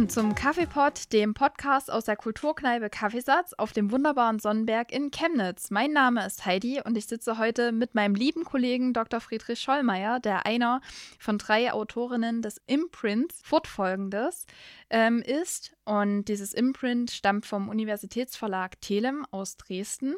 Willkommen zum Kaffeepot, dem Podcast aus der Kulturkneipe Kaffeesatz auf dem wunderbaren Sonnenberg in Chemnitz. Mein Name ist Heidi und ich sitze heute mit meinem lieben Kollegen Dr. Friedrich Schollmeier, der einer von drei Autorinnen des Imprints fortfolgendes ähm, ist. Und dieses Imprint stammt vom Universitätsverlag Telem aus Dresden.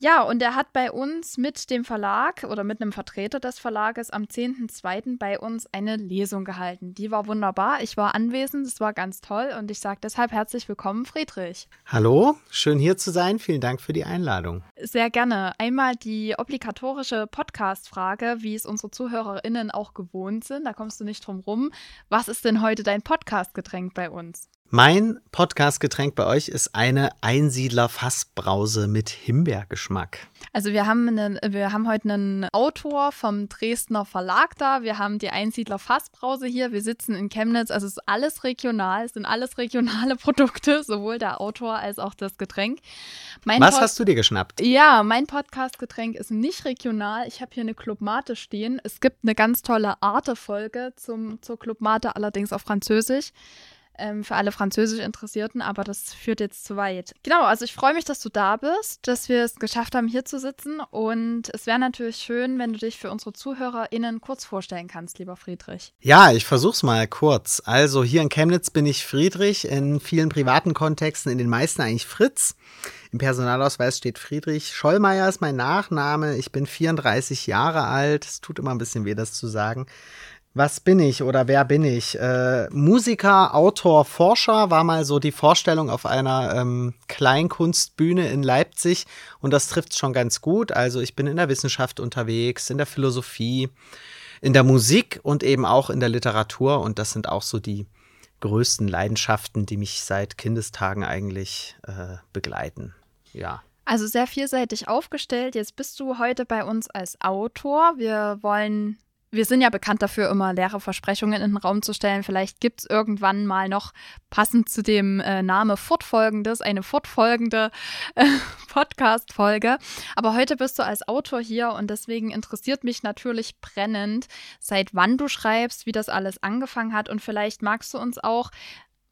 Ja, und er hat bei uns mit dem Verlag oder mit einem Vertreter des Verlages am 10.2. bei uns eine Lesung gehalten. Die war wunderbar. Ich war anwesend, es war ganz toll und ich sage deshalb herzlich willkommen, Friedrich. Hallo, schön hier zu sein. Vielen Dank für die Einladung. Sehr gerne. Einmal die obligatorische Podcast-Frage, wie es unsere ZuhörerInnen auch gewohnt sind. Da kommst du nicht drum rum. Was ist denn heute dein Podcast-Getränk bei uns? Mein Podcast-Getränk bei euch ist eine Einsiedler-Fassbrause mit Himbeergeschmack. Also wir haben, einen, wir haben heute einen Autor vom Dresdner Verlag da. Wir haben die Einsiedler-Fassbrause hier. Wir sitzen in Chemnitz. Also es ist alles regional. Es sind alles regionale Produkte, sowohl der Autor als auch das Getränk. Mein Was Pod hast du dir geschnappt? Ja, mein Podcast-Getränk ist nicht regional. Ich habe hier eine Club Mate stehen. Es gibt eine ganz tolle Arte-Folge zur Club Mate, allerdings auf Französisch ähm, für alle Französisch Interessierten, aber das führt jetzt zu weit. Genau, also ich freue mich, dass du da bist, dass wir es geschafft haben, hier zu sitzen. Und es wäre natürlich schön, wenn du dich für unsere ZuhörerInnen kurz vorstellen kannst, lieber Friedrich. Ja, ich versuch's mal kurz. Also hier in Chemnitz bin ich Friedrich, in vielen privaten Kontexten, in den meisten eigentlich Fritz. Im Personalausweis steht Friedrich. Schollmeier ist mein Nachname. Ich bin 34 Jahre alt. Es tut immer ein bisschen weh, das zu sagen. Was bin ich oder wer bin ich? Äh, Musiker, Autor, Forscher war mal so die Vorstellung auf einer ähm, Kleinkunstbühne in Leipzig und das trifft schon ganz gut. Also ich bin in der Wissenschaft unterwegs, in der Philosophie, in der Musik und eben auch in der Literatur und das sind auch so die größten Leidenschaften, die mich seit Kindestagen eigentlich äh, begleiten. Ja. Also sehr vielseitig aufgestellt. Jetzt bist du heute bei uns als Autor. Wir wollen wir sind ja bekannt dafür, immer leere Versprechungen in den Raum zu stellen. Vielleicht gibt es irgendwann mal noch passend zu dem äh, Name Fortfolgendes, eine fortfolgende äh, Podcast-Folge. Aber heute bist du als Autor hier und deswegen interessiert mich natürlich brennend, seit wann du schreibst, wie das alles angefangen hat und vielleicht magst du uns auch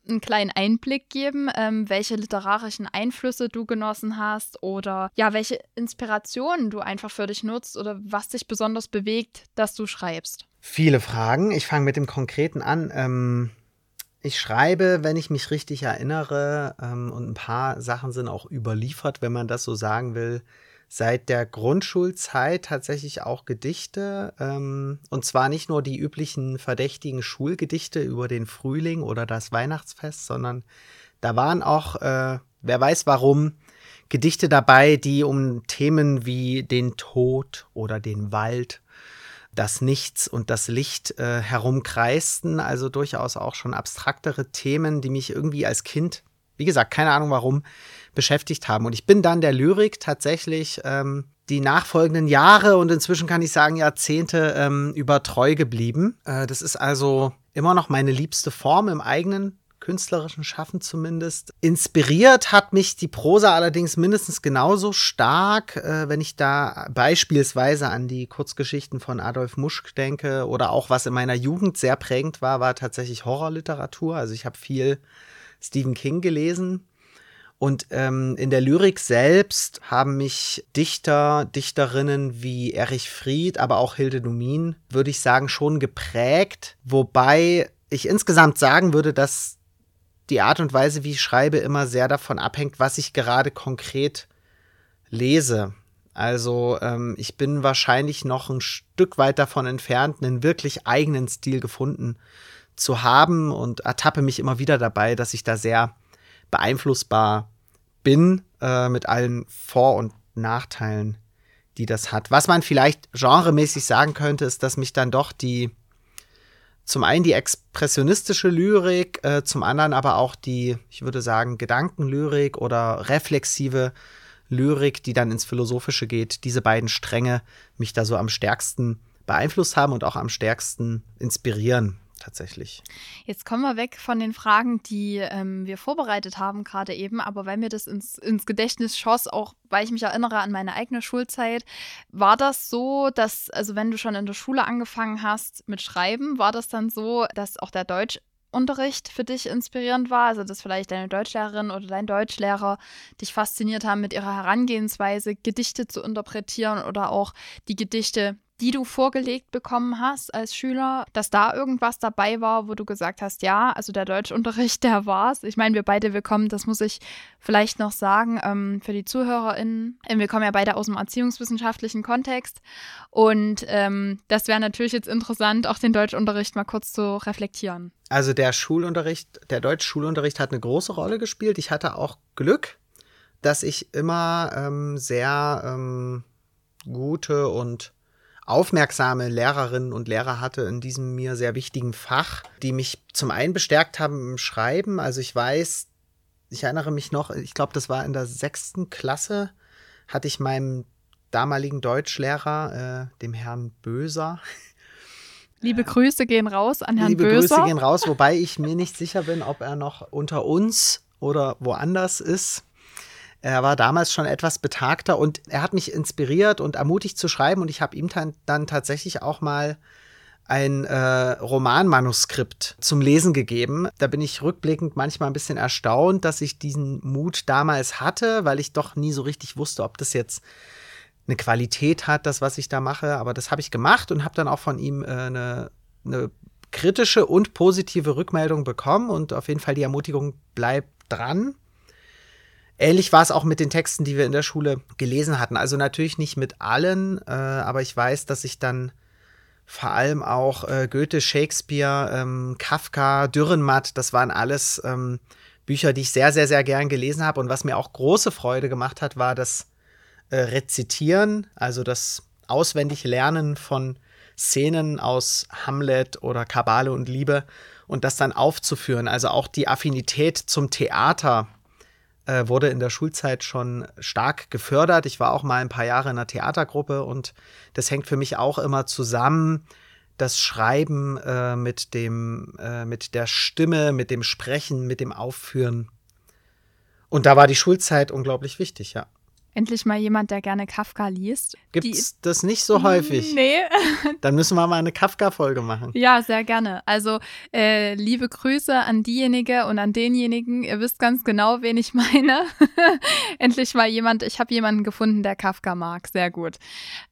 einen kleinen Einblick geben, ähm, welche literarischen Einflüsse du genossen hast oder ja, welche Inspirationen du einfach für dich nutzt oder was dich besonders bewegt, dass du schreibst. Viele Fragen. Ich fange mit dem Konkreten an. Ähm, ich schreibe, wenn ich mich richtig erinnere, ähm, und ein paar Sachen sind auch überliefert, wenn man das so sagen will, seit der Grundschulzeit tatsächlich auch Gedichte. Ähm, und zwar nicht nur die üblichen verdächtigen Schulgedichte über den Frühling oder das Weihnachtsfest, sondern da waren auch, äh, wer weiß warum, Gedichte dabei, die um Themen wie den Tod oder den Wald, das Nichts und das Licht äh, herumkreisten. Also durchaus auch schon abstraktere Themen, die mich irgendwie als Kind, wie gesagt, keine Ahnung warum, beschäftigt haben. Und ich bin dann der Lyrik tatsächlich ähm, die nachfolgenden Jahre und inzwischen kann ich sagen Jahrzehnte ähm, über treu geblieben. Äh, das ist also immer noch meine liebste Form im eigenen künstlerischen Schaffen zumindest. Inspiriert hat mich die Prosa allerdings mindestens genauso stark, äh, wenn ich da beispielsweise an die Kurzgeschichten von Adolf Muschk denke oder auch was in meiner Jugend sehr prägend war, war tatsächlich Horrorliteratur. Also ich habe viel Stephen King gelesen und ähm, in der Lyrik selbst haben mich Dichter, Dichterinnen wie Erich Fried, aber auch Hilde Domin, würde ich sagen, schon geprägt. Wobei ich insgesamt sagen würde, dass die Art und Weise, wie ich schreibe, immer sehr davon abhängt, was ich gerade konkret lese. Also ähm, ich bin wahrscheinlich noch ein Stück weit davon entfernt, einen wirklich eigenen Stil gefunden zu haben und ertappe mich immer wieder dabei, dass ich da sehr beeinflussbar bin äh, mit allen Vor- und Nachteilen, die das hat. Was man vielleicht genremäßig sagen könnte, ist, dass mich dann doch die zum einen die expressionistische Lyrik, äh, zum anderen aber auch die, ich würde sagen, Gedankenlyrik oder reflexive Lyrik, die dann ins Philosophische geht, diese beiden Stränge mich da so am stärksten beeinflusst haben und auch am stärksten inspirieren tatsächlich. Jetzt kommen wir weg von den Fragen, die ähm, wir vorbereitet haben gerade eben, aber weil mir das ins, ins Gedächtnis schoss, auch weil ich mich erinnere an meine eigene Schulzeit, war das so, dass, also wenn du schon in der Schule angefangen hast mit Schreiben, war das dann so, dass auch der Deutsch Deutschunterricht für dich inspirierend war, also dass vielleicht deine Deutschlehrerin oder dein Deutschlehrer dich fasziniert haben mit ihrer Herangehensweise, Gedichte zu interpretieren oder auch die Gedichte die du vorgelegt bekommen hast als Schüler, dass da irgendwas dabei war, wo du gesagt hast, ja, also der Deutschunterricht, der war's. Ich meine, wir beide, wir kommen, das muss ich vielleicht noch sagen, ähm, für die ZuhörerInnen, äh, wir kommen ja beide aus dem erziehungswissenschaftlichen Kontext und ähm, das wäre natürlich jetzt interessant, auch den Deutschunterricht mal kurz zu reflektieren. Also der Schulunterricht, der Deutschschulunterricht hat eine große Rolle gespielt. Ich hatte auch Glück, dass ich immer ähm, sehr ähm, gute und aufmerksame Lehrerinnen und Lehrer hatte in diesem mir sehr wichtigen Fach, die mich zum einen bestärkt haben im Schreiben. Also ich weiß, ich erinnere mich noch, ich glaube, das war in der sechsten Klasse, hatte ich meinem damaligen Deutschlehrer, äh, dem Herrn Böser, Liebe Grüße gehen raus an Herrn Liebe Böser. Liebe Grüße gehen raus, wobei ich mir nicht sicher bin, ob er noch unter uns oder woanders ist. Er war damals schon etwas betagter und er hat mich inspiriert und ermutigt zu schreiben und ich habe ihm dann, tatsächlich auch mal ein äh, Romanmanuskript zum Lesen gegeben. Da bin ich rückblickend manchmal ein bisschen erstaunt, dass ich diesen Mut damals hatte, weil ich doch nie so richtig wusste, ob das jetzt eine Qualität hat, das, was ich da mache. Aber das habe ich gemacht und habe dann auch von ihm äh, eine, eine kritische und positive Rückmeldung bekommen und auf jeden Fall die Ermutigung bleibt dran. Ähnlich war es auch mit den Texten, die wir in der Schule gelesen hatten. Also natürlich nicht mit allen, äh, aber ich weiß, dass ich dann vor allem auch äh, Goethe, Shakespeare, ähm, Kafka, Dürrenmatt, das waren alles ähm, Bücher, die ich sehr, sehr, sehr gern gelesen habe. Und was mir auch große Freude gemacht hat, war das äh, Rezitieren, also das auswendig Lernen von Szenen aus Hamlet oder Kabale und Liebe und das dann aufzuführen. Also auch die Affinität zum Theater äh, wurde in der Schulzeit schon stark gefördert. Ich war auch mal ein paar Jahre in einer Theatergruppe und das hängt für mich auch immer zusammen. Das Schreiben äh, mit dem, äh, mit der Stimme, mit dem Sprechen, mit dem Aufführen. Und da war die Schulzeit unglaublich wichtig, ja. Endlich mal jemand, der gerne Kafka liest. Gibt es das nicht so häufig? Nee. Dann müssen wir mal eine Kafka-Folge machen. Ja, sehr gerne. Also äh, liebe Grüße an diejenige und an denjenigen. Ihr wisst ganz genau, wen ich meine. Endlich mal jemand, ich habe jemanden gefunden, der Kafka mag. Sehr gut.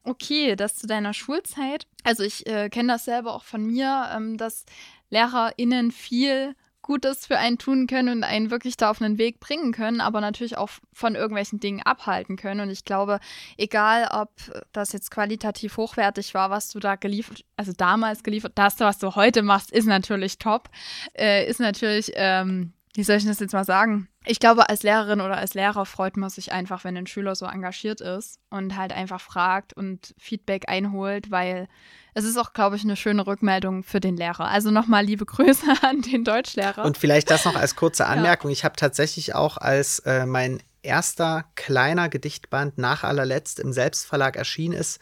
Okay, das zu deiner Schulzeit. Also ich äh, kenne das selber auch von mir, ähm, dass LehrerInnen viel Gutes für einen tun können und einen wirklich da auf einen Weg bringen können, aber natürlich auch von irgendwelchen Dingen abhalten können. Und ich glaube, egal ob das jetzt qualitativ hochwertig war, was du da geliefert, also damals geliefert hast, was du heute machst, ist natürlich top. Äh, ist natürlich, ähm, wie soll ich das jetzt mal sagen? Ich glaube, als Lehrerin oder als Lehrer freut man sich einfach, wenn ein Schüler so engagiert ist und halt einfach fragt und Feedback einholt, weil es ist auch, glaube ich, eine schöne Rückmeldung für den Lehrer. Also nochmal liebe Grüße an den Deutschlehrer. Und vielleicht das noch als kurze Anmerkung. Ja. Ich habe tatsächlich auch als äh, mein erster kleiner Gedichtband nach allerletzt im Selbstverlag erschienen ist,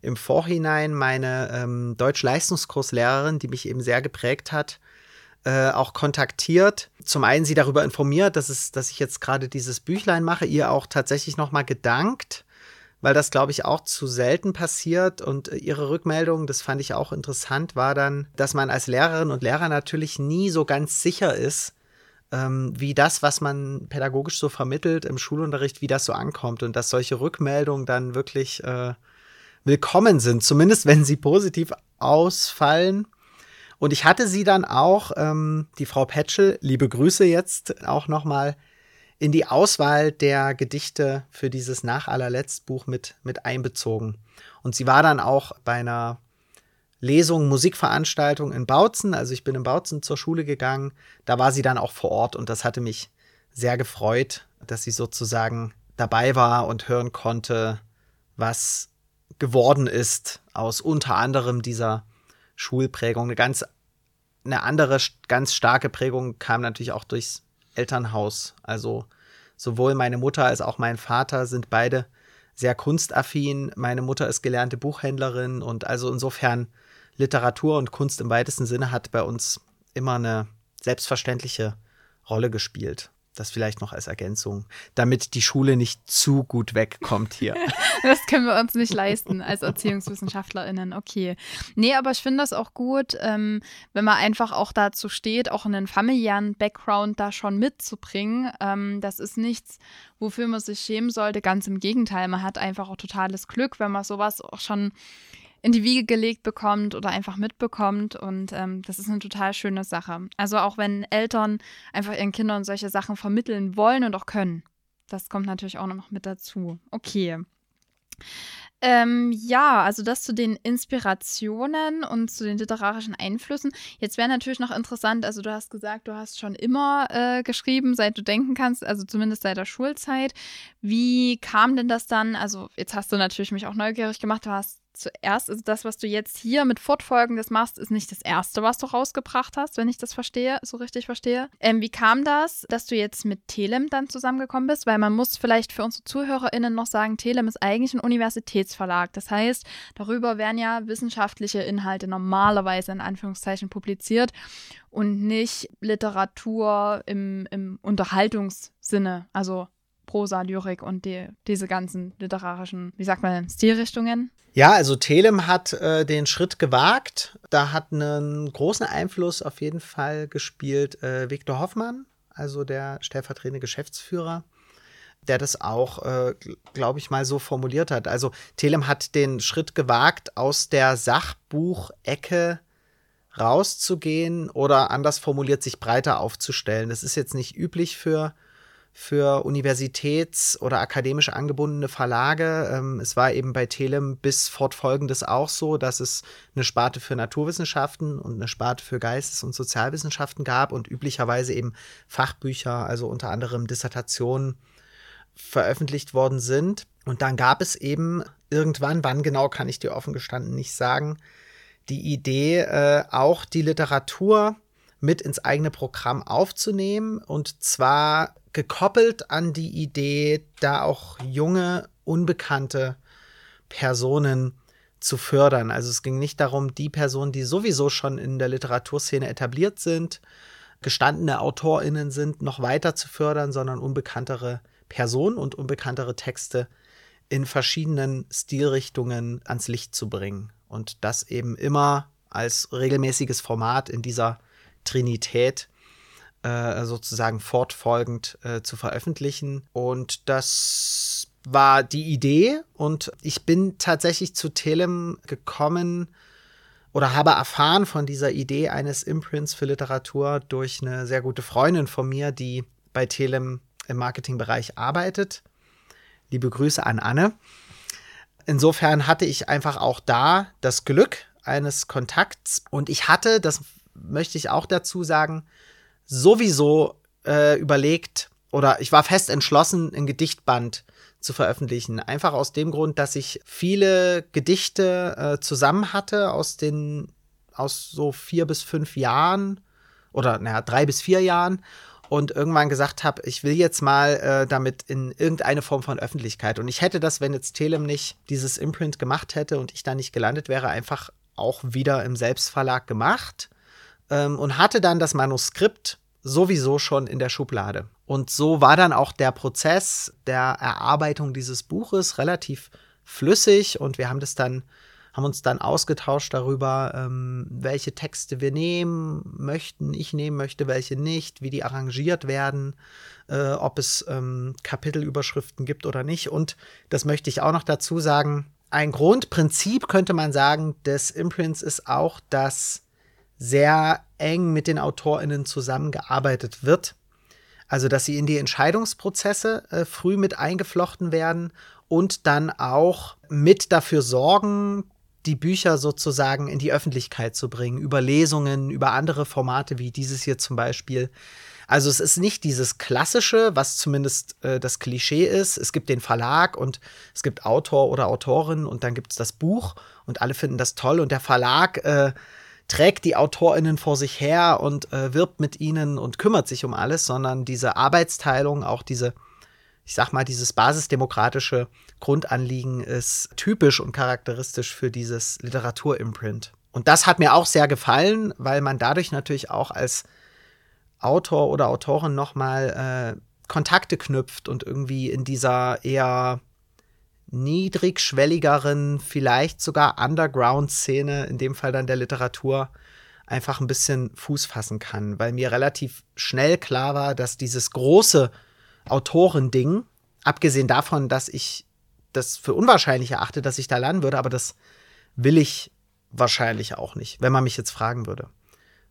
im Vorhinein meine ähm, Deutsch-Leistungskurslehrerin, die mich eben sehr geprägt hat, äh, auch kontaktiert. Zum einen sie darüber informiert, dass, es, dass ich jetzt gerade dieses Büchlein mache, ihr auch tatsächlich nochmal gedankt weil das, glaube ich, auch zu selten passiert. Und äh, ihre Rückmeldung, das fand ich auch interessant, war dann, dass man als Lehrerin und Lehrer natürlich nie so ganz sicher ist, ähm, wie das, was man pädagogisch so vermittelt im Schulunterricht, wie das so ankommt. Und dass solche Rückmeldungen dann wirklich äh, willkommen sind, zumindest wenn sie positiv ausfallen. Und ich hatte sie dann auch, ähm, die Frau Petschel, liebe Grüße jetzt auch nochmal, in die Auswahl der Gedichte für dieses nach Buch mit, mit einbezogen. Und sie war dann auch bei einer Lesung, Musikveranstaltung in Bautzen. Also ich bin in Bautzen zur Schule gegangen. Da war sie dann auch vor Ort und das hatte mich sehr gefreut, dass sie sozusagen dabei war und hören konnte, was geworden ist aus unter anderem dieser Schulprägung. Eine ganz eine andere ganz starke Prägung kam natürlich auch durchs Elternhaus. Also sowohl meine Mutter als auch mein Vater sind beide sehr kunstaffin. Meine Mutter ist gelernte Buchhändlerin und also insofern Literatur und Kunst im weitesten Sinne hat bei uns immer eine selbstverständliche Rolle gespielt. Das vielleicht noch als Ergänzung, damit die Schule nicht zu gut wegkommt hier. das können wir uns nicht leisten als ErziehungswissenschaftlerInnen. Okay. Nee, aber ich finde das auch gut, ähm, wenn man einfach auch dazu steht, auch einen familiären Background da schon mitzubringen. Ähm, das ist nichts, wofür man sich schämen sollte. Ganz im Gegenteil, man hat einfach auch totales Glück, wenn man sowas auch schon in die Wiege gelegt bekommt oder einfach mitbekommt. Und ähm, das ist eine total schöne Sache. Also auch wenn Eltern einfach ihren Kindern solche Sachen vermitteln wollen und auch können. Das kommt natürlich auch noch mit dazu. Okay. Ähm, ja, also das zu den Inspirationen und zu den literarischen Einflüssen. Jetzt wäre natürlich noch interessant, also du hast gesagt, du hast schon immer äh, geschrieben, seit du denken kannst, also zumindest seit der Schulzeit. Wie kam denn das dann? Also jetzt hast du natürlich mich auch neugierig gemacht, du hast zuerst, also das, was du jetzt hier mit Fortfolgendes machst, ist nicht das erste, was du rausgebracht hast, wenn ich das verstehe, so richtig verstehe. Ähm, wie kam das, dass du jetzt mit Telem dann zusammengekommen bist? Weil man muss vielleicht für unsere ZuhörerInnen noch sagen, Telem ist eigentlich ein Universitätsverlag. Das heißt, darüber werden ja wissenschaftliche Inhalte normalerweise in Anführungszeichen publiziert und nicht Literatur im, im Unterhaltungssinne. Also Prosa, Lyrik und die, diese ganzen literarischen, wie sagt man, Stilrichtungen? Ja, also Telem hat äh, den Schritt gewagt. Da hat einen großen Einfluss auf jeden Fall gespielt äh, Viktor Hoffmann, also der stellvertretende Geschäftsführer, der das auch, äh, glaube ich, mal so formuliert hat. Also Telem hat den Schritt gewagt, aus der Sachbuchecke rauszugehen oder anders formuliert, sich breiter aufzustellen. Das ist jetzt nicht üblich für für universitäts- oder akademisch angebundene Verlage. Ähm, es war eben bei Telem bis fortfolgendes auch so, dass es eine Sparte für Naturwissenschaften und eine Sparte für Geistes- und Sozialwissenschaften gab und üblicherweise eben Fachbücher, also unter anderem Dissertationen, veröffentlicht worden sind. Und dann gab es eben irgendwann, wann genau kann ich dir offen gestanden nicht sagen, die Idee, äh, auch die Literatur mit ins eigene Programm aufzunehmen und zwar gekoppelt an die Idee, da auch junge, unbekannte Personen zu fördern. Also es ging nicht darum, die Personen, die sowieso schon in der Literaturszene etabliert sind, gestandene AutorInnen sind, noch weiter zu fördern, sondern unbekanntere Personen und unbekanntere Texte in verschiedenen Stilrichtungen ans Licht zu bringen. Und das eben immer als regelmäßiges Format in dieser Trinität äh, sozusagen fortfolgend äh, zu veröffentlichen. Und das war die Idee. Und ich bin tatsächlich zu Telem gekommen oder habe erfahren von dieser Idee eines Imprints für Literatur durch eine sehr gute Freundin von mir, die bei Telem im Marketingbereich arbeitet. Liebe Grüße an Anne. Insofern hatte ich einfach auch da das Glück eines Kontakts und ich hatte, das möchte ich auch dazu sagen, sowieso äh, überlegt oder ich war fest entschlossen, ein Gedichtband zu veröffentlichen. Einfach aus dem Grund, dass ich viele Gedichte äh, zusammen hatte aus den, aus so vier bis fünf Jahren oder naja, drei bis vier Jahren und irgendwann gesagt habe, ich will jetzt mal äh, damit in irgendeine Form von Öffentlichkeit. Und ich hätte das, wenn jetzt Telem nicht dieses Imprint gemacht hätte und ich da nicht gelandet wäre, einfach auch wieder im Selbstverlag gemacht ähm, und hatte dann das Manuskript sowieso schon in der Schublade. Und so war dann auch der Prozess der Erarbeitung dieses Buches relativ flüssig und wir haben das dann haben uns dann ausgetauscht darüber, ähm, welche Texte wir nehmen möchten, ich nehmen möchte, welche nicht, wie die arrangiert werden, äh, ob es ähm, Kapitelüberschriften gibt oder nicht. Und das möchte ich auch noch dazu sagen. Ein Grundprinzip könnte man sagen des Imprints ist auch, dass sehr eng mit den AutorInnen zusammengearbeitet wird. Also, dass sie in die Entscheidungsprozesse äh, früh mit eingeflochten werden und dann auch mit dafür sorgen, die Bücher sozusagen in die Öffentlichkeit zu bringen, über Lesungen, über andere Formate wie dieses hier zum Beispiel. Also es ist nicht dieses klassische, was zumindest äh, das Klischee ist. Es gibt den Verlag und es gibt Autor oder Autorin und dann gibt es das Buch und alle finden das toll und der Verlag äh, trägt die AutorInnen vor sich her und äh, wirbt mit ihnen und kümmert sich um alles, sondern diese Arbeitsteilung, auch diese, ich sag mal, dieses basisdemokratische Grundanliegen ist typisch und charakteristisch für dieses Literaturimprint. Und das hat mir auch sehr gefallen, weil man dadurch natürlich auch als Autor oder Autorin nochmal äh, Kontakte knüpft und irgendwie in dieser eher niedrigschwelligeren, vielleicht sogar Underground-Szene, in dem Fall dann der Literatur, einfach ein bisschen Fuß fassen kann, weil mir relativ schnell klar war, dass dieses große Autorending, abgesehen davon, dass ich das für unwahrscheinlich erachte, dass ich da landen würde, aber das will ich wahrscheinlich auch nicht, wenn man mich jetzt fragen würde,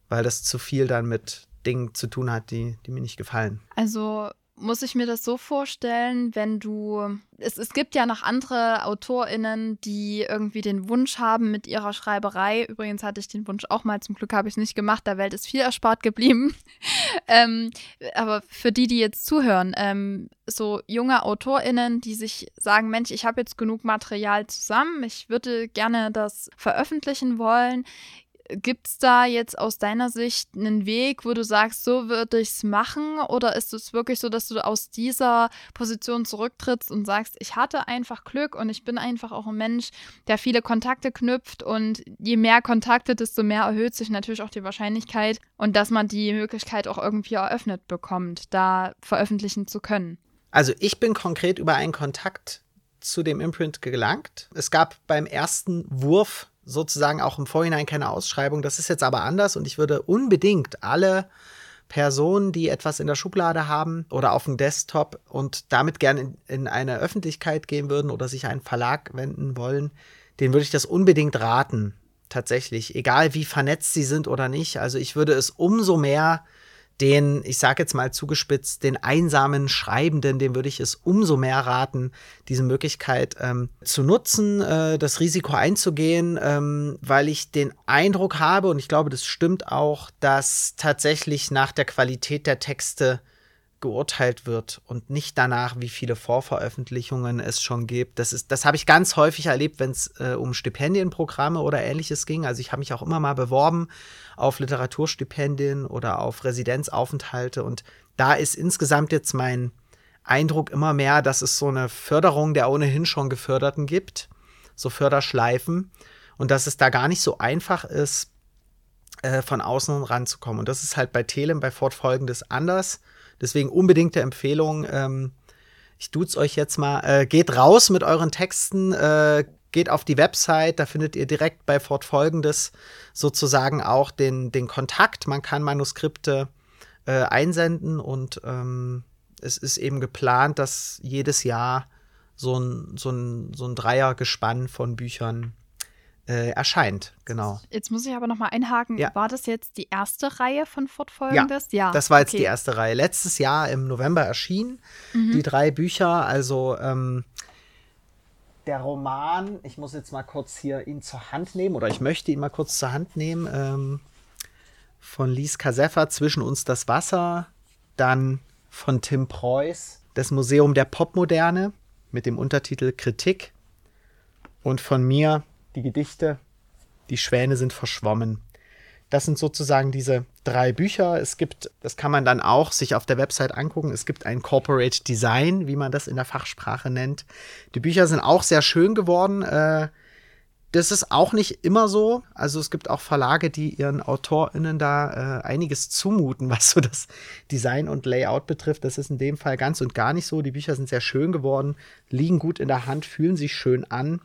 weil das zu viel dann mit Dingen zu tun hat, die, die mir nicht gefallen. Also muss ich mir das so vorstellen, wenn du. Es, es gibt ja noch andere AutorInnen, die irgendwie den Wunsch haben mit ihrer Schreiberei. Übrigens hatte ich den Wunsch auch mal, zum Glück habe ich es nicht gemacht, der Welt ist viel erspart geblieben. ähm, aber für die, die jetzt zuhören, ähm, so junge AutorInnen, die sich sagen: Mensch, ich habe jetzt genug Material zusammen, ich würde gerne das veröffentlichen wollen. Gibt es da jetzt aus deiner Sicht einen Weg, wo du sagst, so würde ich es machen? Oder ist es wirklich so, dass du aus dieser Position zurücktrittst und sagst, ich hatte einfach Glück und ich bin einfach auch ein Mensch, der viele Kontakte knüpft und je mehr Kontakte, desto mehr erhöht sich natürlich auch die Wahrscheinlichkeit und dass man die Möglichkeit auch irgendwie eröffnet bekommt, da veröffentlichen zu können? Also ich bin konkret über einen Kontakt zu dem Imprint gelangt. Es gab beim ersten Wurf sozusagen auch im Vorhinein keine Ausschreibung. Das ist jetzt aber anders und ich würde unbedingt alle Personen, die etwas in der Schublade haben oder auf dem Desktop und damit gerne in, in eine Öffentlichkeit gehen würden oder sich einen Verlag wenden wollen, denen würde ich das unbedingt raten. Tatsächlich, egal wie vernetzt sie sind oder nicht. Also ich würde es umso mehr den, ich sage jetzt mal zugespitzt, den einsamen Schreibenden, dem würde ich es umso mehr raten, diese Möglichkeit ähm, zu nutzen, äh, das Risiko einzugehen, ähm, weil ich den Eindruck habe, und ich glaube, das stimmt auch, dass tatsächlich nach der Qualität der Texte geurteilt wird und nicht danach, wie viele Vorveröffentlichungen es schon gibt. Das, das habe ich ganz häufig erlebt, wenn es äh, um Stipendienprogramme oder ähnliches ging. Also ich habe mich auch immer mal beworben auf Literaturstipendien oder auf Residenzaufenthalte und da ist insgesamt jetzt mein Eindruck immer mehr, dass es so eine Förderung der ohnehin schon Geförderten gibt, so Förderschleifen und dass es da gar nicht so einfach ist, äh, von außen ranzukommen. Und das ist halt bei Telem bei fortfolgendes anders Deswegen unbedingte Empfehlung. Ähm, ich duze euch jetzt mal. Äh, geht raus mit euren Texten. Äh, geht auf die Website, da findet ihr direkt bei fortfolgendes sozusagen auch den, den Kontakt. Man kann Manuskripte äh, einsenden und ähm, es ist eben geplant, dass jedes Jahr so ein, so ein, so ein Dreiergespann von Büchern äh, erscheint, genau. Jetzt muss ich aber noch mal einhaken. Ja. War das jetzt die erste Reihe von Fortfolgendes? Ja, ja das war jetzt okay. die erste Reihe. Letztes Jahr im November erschienen mhm. die drei Bücher. Also ähm, der Roman, ich muss jetzt mal kurz hier ihn zur Hand nehmen oder ich möchte ihn mal kurz zur Hand nehmen. Ähm, von Lies Kaseffa, Zwischen uns das Wasser. Dann von Tim Preuß, Das Museum der Popmoderne mit dem Untertitel Kritik. Und von mir die Gedichte, die Schwäne sind verschwommen. Das sind sozusagen diese drei Bücher. Es gibt, das kann man dann auch sich auf der Website angucken, es gibt ein Corporate Design, wie man das in der Fachsprache nennt. Die Bücher sind auch sehr schön geworden. Äh, das ist auch nicht immer so. Also es gibt auch Verlage, die ihren AutorInnen da äh, einiges zumuten, was so das Design und Layout betrifft. Das ist in dem Fall ganz und gar nicht so. Die Bücher sind sehr schön geworden, liegen gut in der Hand, fühlen sich schön an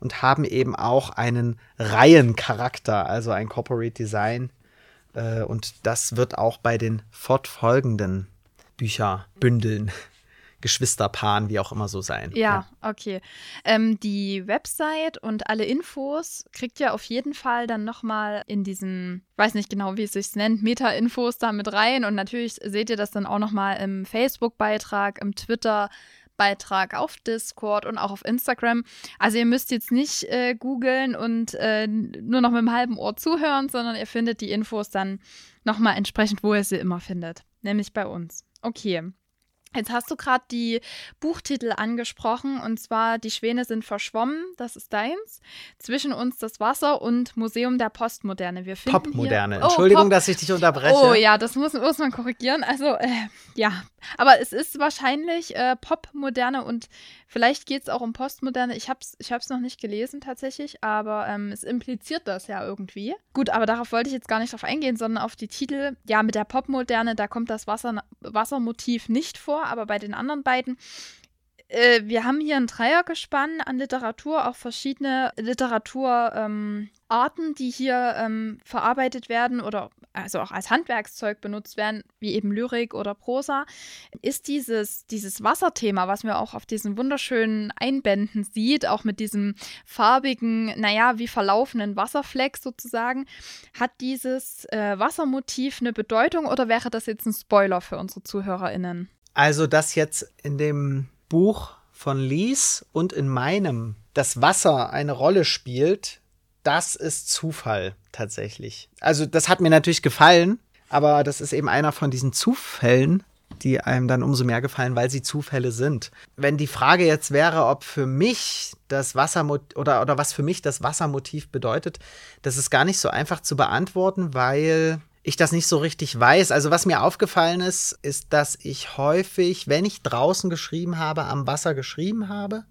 und haben eben auch einen Reihencharakter, also ein Corporate Design. Äh, und das wird auch bei den fortfolgenden Bücherbündeln Geschwisterpaaren, wie auch immer so sein. Ja, ja. okay. Ähm, die Website und alle Infos kriegt ihr auf jeden Fall dann nochmal in diesen, weiß nicht genau, wie es sich nennt, Meta-Infos da mit rein. Und natürlich seht ihr das dann auch nochmal im Facebook-Beitrag, im Twitter, Beitrag auf Discord und auch auf Instagram. Also ihr müsst jetzt nicht äh, googeln und äh, nur noch mit einem halben Ohr zuhören, sondern ihr findet die Infos dann nochmal entsprechend, wo ihr sie immer findet. Nämlich bei uns. Okay. Jetzt hast du gerade die Buchtitel angesprochen und zwar Die Schwäne sind verschwommen, das ist deins. Zwischen uns das Wasser und Museum der Postmoderne. Wir finden Popmoderne. Hier, oh, Entschuldigung, Pop dass ich dich unterbreche. Oh ja, das muss, muss man korrigieren. Also äh, ja, aber es ist wahrscheinlich äh, Popmoderne und vielleicht geht es auch um Postmoderne. Ich habe es ich hab's noch nicht gelesen tatsächlich, aber ähm, es impliziert das ja irgendwie. Gut, aber darauf wollte ich jetzt gar nicht drauf eingehen, sondern auf die Titel. Ja, mit der Popmoderne, da kommt das Wasser, Wassermotiv nicht vor vor, aber bei den anderen beiden äh, wir haben hier ein Dreiergespann an Literatur, auch verschiedene Literaturarten, ähm, die hier ähm, verarbeitet werden oder also auch als Handwerkszeug benutzt werden, wie eben Lyrik oder Prosa, ist dieses, dieses Wasserthema, was man auch auf diesen wunderschönen Einbänden sieht, auch mit diesem farbigen, naja, wie verlaufenden Wasserfleck sozusagen, hat dieses äh, Wassermotiv eine Bedeutung oder wäre das jetzt ein Spoiler für unsere ZuhörerInnen? Also, dass jetzt in dem Buch von Lies und in meinem das Wasser eine Rolle spielt, das ist Zufall tatsächlich. Also, das hat mir natürlich gefallen, aber das ist eben einer von diesen Zufällen, die einem dann umso mehr gefallen, weil sie Zufälle sind. Wenn die Frage jetzt wäre, ob für mich das Wassermotiv oder, oder was für mich das Wassermotiv bedeutet, das ist gar nicht so einfach zu beantworten, weil ich das nicht so richtig weiß. Also was mir aufgefallen ist, ist, dass ich häufig, wenn ich draußen geschrieben habe, am Wasser geschrieben habe.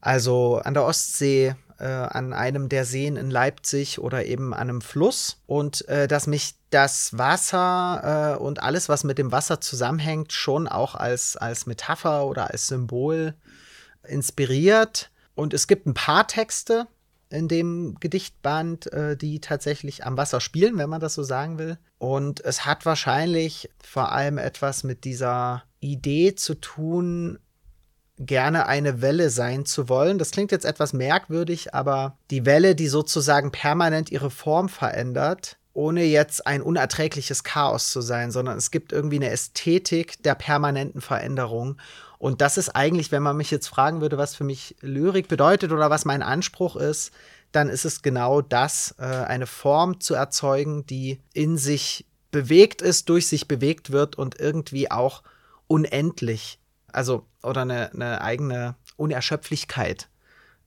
Also an der Ostsee, äh, an einem der Seen in Leipzig oder eben an einem Fluss. Und äh, dass mich das Wasser äh, und alles, was mit dem Wasser zusammenhängt, schon auch als, als Metapher oder als Symbol inspiriert. Und es gibt ein paar Texte, in dem Gedichtband, äh, die tatsächlich am Wasser spielen, wenn man das so sagen will. Und es hat wahrscheinlich vor allem etwas mit dieser Idee zu tun, gerne eine Welle sein zu wollen. Das klingt jetzt etwas merkwürdig, aber die Welle, die sozusagen permanent ihre Form verändert, ohne jetzt ein unerträgliches Chaos zu sein, sondern es gibt irgendwie eine Ästhetik der permanenten Veränderung. Und das ist eigentlich, wenn man mich jetzt fragen würde, was für mich Lyrik bedeutet oder was mein Anspruch ist, dann ist es genau das, äh, eine Form zu erzeugen, die in sich bewegt ist, durch sich bewegt wird und irgendwie auch unendlich, also oder eine, eine eigene Unerschöpflichkeit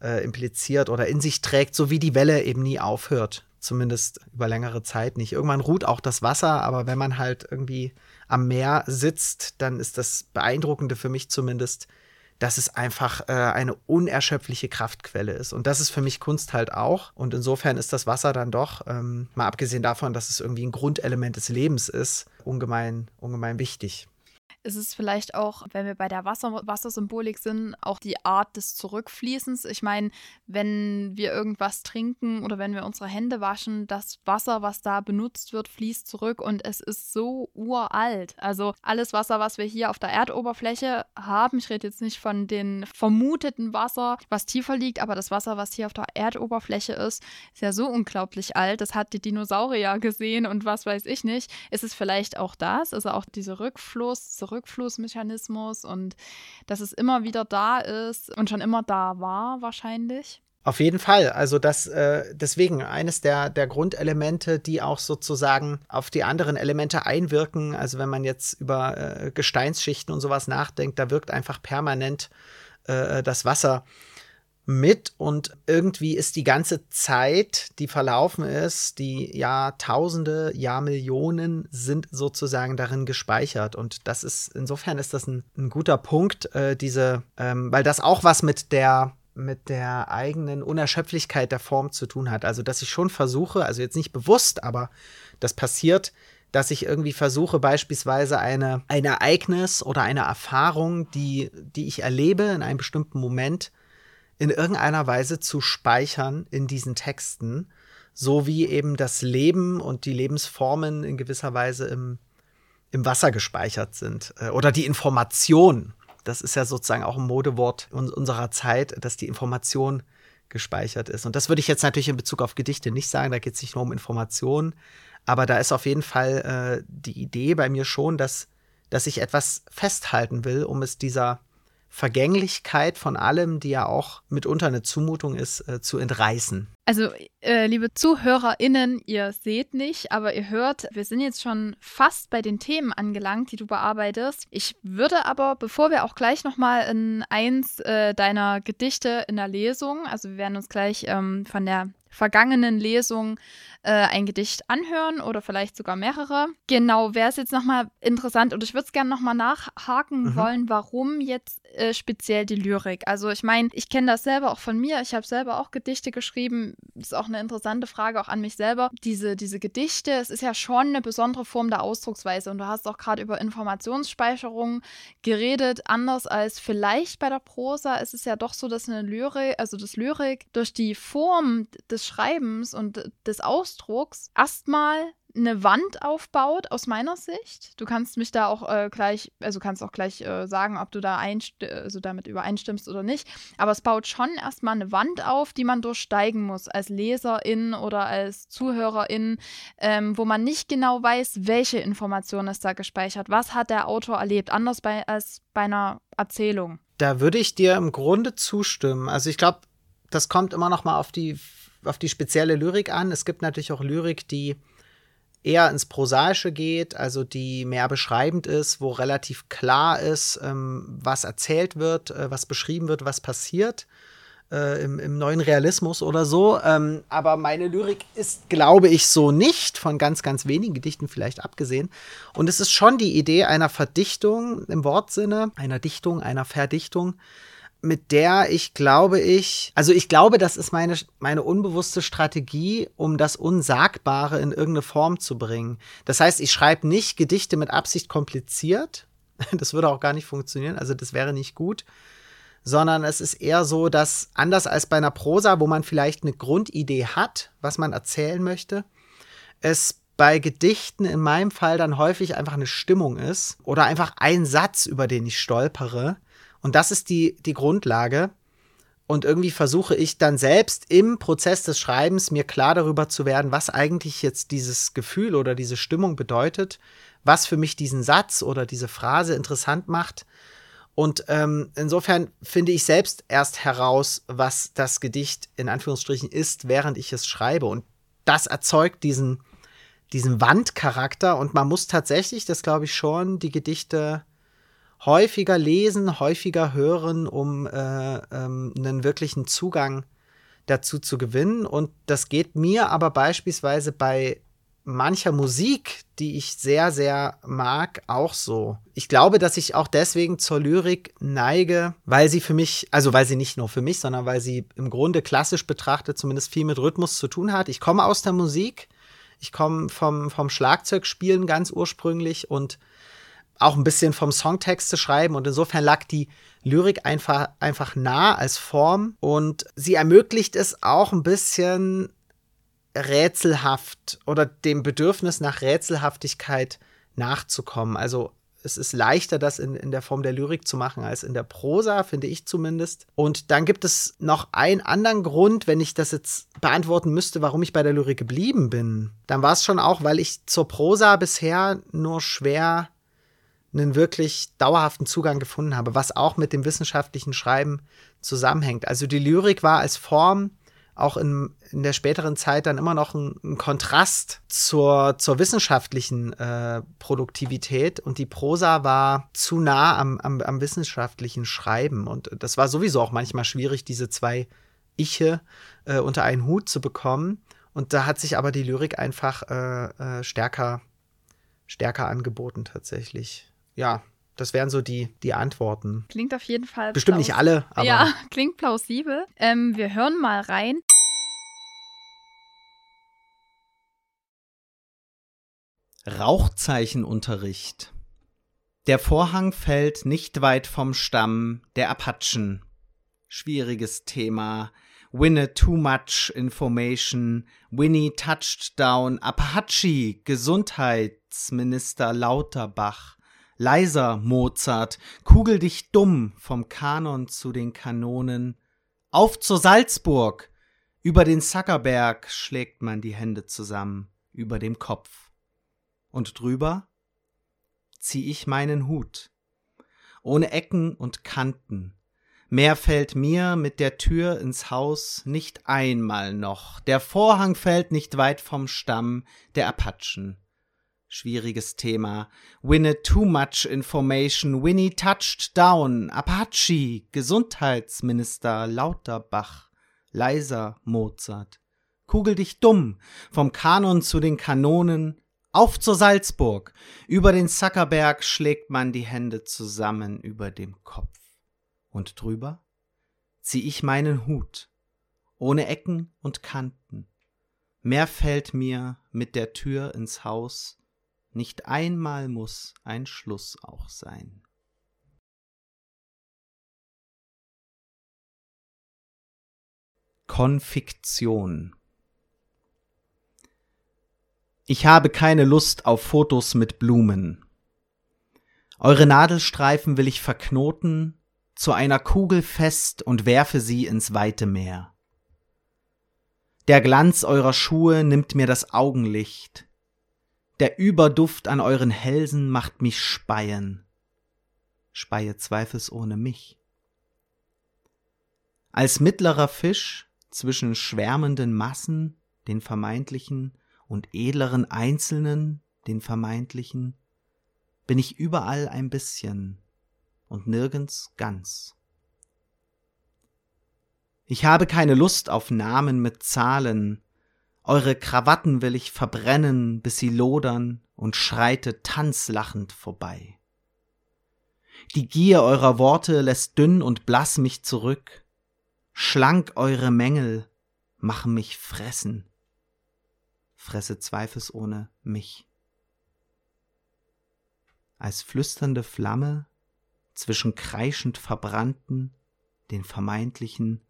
äh, impliziert oder in sich trägt, so wie die Welle eben nie aufhört. Zumindest über längere Zeit nicht. Irgendwann ruht auch das Wasser, aber wenn man halt irgendwie am Meer sitzt, dann ist das Beeindruckende für mich zumindest, dass es einfach äh, eine unerschöpfliche Kraftquelle ist. Und das ist für mich Kunst halt auch. Und insofern ist das Wasser dann doch, ähm, mal abgesehen davon, dass es irgendwie ein Grundelement des Lebens ist, ungemein, ungemein wichtig ist es vielleicht auch, wenn wir bei der Wasser Wassersymbolik sind, auch die Art des Zurückfließens. Ich meine, wenn wir irgendwas trinken oder wenn wir unsere Hände waschen, das Wasser, was da benutzt wird, fließt zurück und es ist so uralt. Also alles Wasser, was wir hier auf der Erdoberfläche haben, ich rede jetzt nicht von den vermuteten Wasser, was tiefer liegt, aber das Wasser, was hier auf der Erdoberfläche ist, ist ja so unglaublich alt. Das hat die Dinosaurier gesehen und was weiß ich nicht. Ist es vielleicht auch das? Also auch dieser Rückfluss, Rückflussmechanismus und dass es immer wieder da ist und schon immer da war, wahrscheinlich. Auf jeden Fall. Also das äh, deswegen eines der, der Grundelemente, die auch sozusagen auf die anderen Elemente einwirken. Also wenn man jetzt über äh, Gesteinsschichten und sowas nachdenkt, da wirkt einfach permanent äh, das Wasser mit und irgendwie ist die ganze Zeit, die verlaufen ist, die Jahrtausende, Jahrmillionen sind sozusagen darin gespeichert und das ist, insofern ist das ein, ein guter Punkt, äh, diese, ähm, weil das auch was mit der mit der eigenen Unerschöpflichkeit der Form zu tun hat. Also, dass ich schon versuche, also jetzt nicht bewusst, aber das passiert, dass ich irgendwie versuche, beispielsweise eine, ein Ereignis oder eine Erfahrung, die, die ich erlebe in einem bestimmten Moment, in irgendeiner Weise zu speichern in diesen Texten, so wie eben das Leben und die Lebensformen in gewisser Weise im, im Wasser gespeichert sind. Äh, oder die Information. Das ist ja sozusagen auch ein Modewort unserer Zeit, dass die Information gespeichert ist. Und das würde ich jetzt natürlich in Bezug auf Gedichte nicht sagen, da geht es nicht nur um Informationen, aber da ist auf jeden Fall äh, die Idee bei mir schon, dass, dass ich etwas festhalten will, um es dieser Vergänglichkeit von allem, die ja auch mitunter eine Zumutung ist, äh, zu entreißen. Also, äh, liebe ZuhörerInnen, ihr seht nicht, aber ihr hört, wir sind jetzt schon fast bei den Themen angelangt, die du bearbeitest. Ich würde aber, bevor wir auch gleich nochmal in eins äh, deiner Gedichte in der Lesung, also wir werden uns gleich ähm, von der vergangenen Lesung äh, ein Gedicht anhören oder vielleicht sogar mehrere. Genau, wäre es jetzt nochmal interessant und ich würde es gerne nochmal nachhaken mhm. wollen, warum jetzt äh, speziell die Lyrik? Also ich meine, ich kenne das selber auch von mir, ich habe selber auch Gedichte geschrieben, ist auch eine interessante Frage auch an mich selber. Diese, diese Gedichte, es ist ja schon eine besondere Form der Ausdrucksweise und du hast auch gerade über Informationsspeicherung geredet, anders als vielleicht bei der Prosa ist es ja doch so, dass eine Lyrik, also das Lyrik durch die Form des Schreibens und des Ausdrucks erstmal eine Wand aufbaut, aus meiner Sicht. Du kannst mich da auch äh, gleich, also kannst auch gleich äh, sagen, ob du da also damit übereinstimmst oder nicht. Aber es baut schon erstmal eine Wand auf, die man durchsteigen muss als Leserin oder als Zuhörerin, ähm, wo man nicht genau weiß, welche Information ist da gespeichert. Was hat der Autor erlebt, anders bei, als bei einer Erzählung. Da würde ich dir im Grunde zustimmen. Also ich glaube, das kommt immer noch mal auf die, auf die spezielle Lyrik an. Es gibt natürlich auch Lyrik, die eher ins Prosaische geht, also die mehr beschreibend ist, wo relativ klar ist, ähm, was erzählt wird, äh, was beschrieben wird, was passiert. Äh, im, im, neuen Realismus oder so. Ähm, aber meine Lyrik ist, glaube ich, so nicht, von ganz, ganz wenigen Gedichten vielleicht abgesehen. Und es ist schon die Idee einer Verdichtung im Wortsinne, einer Dichtung, einer Verdichtung, mit der ich glaube ich, also ich glaube, das ist meine, meine unbewusste Strategie, um das Unsagbare in irgendeine Form zu bringen. Das heißt, ich schreibe nicht Gedichte mit Absicht kompliziert. Das würde auch gar nicht funktionieren, also das wäre nicht gut. Sondern es ist eher so, dass anders als bei einer Prosa, wo man vielleicht eine Grundidee hat, was man erzählen möchte, es bei Gedichten in meinem Fall dann häufig einfach eine Stimmung ist oder einfach ein Satz, über den ich stolpere und das ist die, die Grundlage. Und irgendwie versuche ich dann selbst im Prozess des Schreibens mir klar darüber zu werden, was eigentlich jetzt dieses Gefühl oder diese Stimmung bedeutet, was für mich diesen Satz oder diese Phrase interessant macht. Und ähm, insofern finde ich selbst erst heraus, was das Gedicht in Anführungsstrichen ist, während ich es schreibe. Und das erzeugt diesen, diesen Wandcharakter. Und man muss tatsächlich, das glaube ich schon, die Gedichte häufiger lesen, häufiger hören, um äh, ähm, einen wirklichen Zugang dazu zu gewinnen. Und das geht mir aber beispielsweise bei mancher Musik, die ich sehr, sehr mag, auch so. Ich glaube, dass ich auch deswegen zur Lyrik neige, weil sie für mich, also weil sie nicht nur für mich, sondern weil sie im Grunde klassisch betrachtet zumindest viel mit Rhythmus zu tun hat. Ich komme aus der Musik, ich komme vom, vom Schlagzeugspielen ganz ursprünglich und auch ein bisschen vom Songtext zu schreiben und insofern lag die Lyrik einfach, einfach nah als Form und sie ermöglicht es auch ein bisschen rätselhaft oder dem Bedürfnis nach Rätselhaftigkeit nachzukommen. Also es ist leichter, das in, in der Form der Lyrik zu machen als in der Prosa, finde ich zumindest. Und dann gibt es noch einen anderen Grund, wenn ich das jetzt beantworten müsste, warum ich bei der Lyrik geblieben bin. Dann war es schon auch, weil ich zur Prosa bisher nur schwer einen wirklich dauerhaften Zugang gefunden habe, was auch mit dem wissenschaftlichen Schreiben zusammenhängt. Also die Lyrik war als Form auch in, in der späteren Zeit dann immer noch ein, ein Kontrast zur, zur wissenschaftlichen äh, Produktivität. Und die Prosa war zu nah am, am, am, wissenschaftlichen Schreiben. Und das war sowieso auch manchmal schwierig, diese zwei Iche äh, unter einen Hut zu bekommen. Und da hat sich aber die Lyrik einfach äh, äh stärker, stärker angeboten tatsächlich ja, das wären so die, die Antworten. Klingt auf jeden Fall. Bestimmt nicht alle, aber. Ja, klingt plausibel. Ähm, wir hören mal rein. Rauchzeichenunterricht. Der Vorhang fällt nicht weit vom Stamm der Apachen. Schwieriges Thema. Winne too much information. Winnie touched down Apache. Gesundheitsminister Lauterbach. Leiser, Mozart, kugel dich dumm vom Kanon zu den Kanonen. Auf zur Salzburg! Über den Sackerberg schlägt man die Hände zusammen, über dem Kopf. Und drüber zieh ich meinen Hut. ohne Ecken und Kanten. Mehr fällt mir mit der Tür ins Haus nicht einmal noch. Der Vorhang fällt nicht weit vom Stamm der Apachen. Schwieriges Thema. Winne too much information. Winnie touched down. Apache. Gesundheitsminister Lauterbach. Leiser Mozart. Kugel dich dumm. Vom Kanon zu den Kanonen. Auf zur Salzburg. Über den Zackerberg schlägt man die Hände zusammen über dem Kopf. Und drüber zieh ich meinen Hut. Ohne Ecken und Kanten. Mehr fällt mir mit der Tür ins Haus nicht einmal muss ein Schluss auch sein. Konfiktion Ich habe keine Lust auf Fotos mit Blumen. Eure Nadelstreifen will ich verknoten, zu einer Kugel fest und werfe sie ins weite Meer. Der Glanz eurer Schuhe nimmt mir das Augenlicht, der Überduft an euren Hälsen macht mich speien. Speie zweifelsohne mich. Als mittlerer Fisch zwischen schwärmenden Massen, den vermeintlichen, und edleren Einzelnen, den vermeintlichen, bin ich überall ein bisschen und nirgends ganz. Ich habe keine Lust auf Namen mit Zahlen, eure Krawatten will ich verbrennen, bis sie lodern und schreite tanzlachend vorbei. Die Gier eurer Worte lässt dünn und blass mich zurück. Schlank eure Mängel machen mich fressen. Fresse zweifelsohne mich. Als flüsternde Flamme zwischen kreischend verbrannten, den vermeintlichen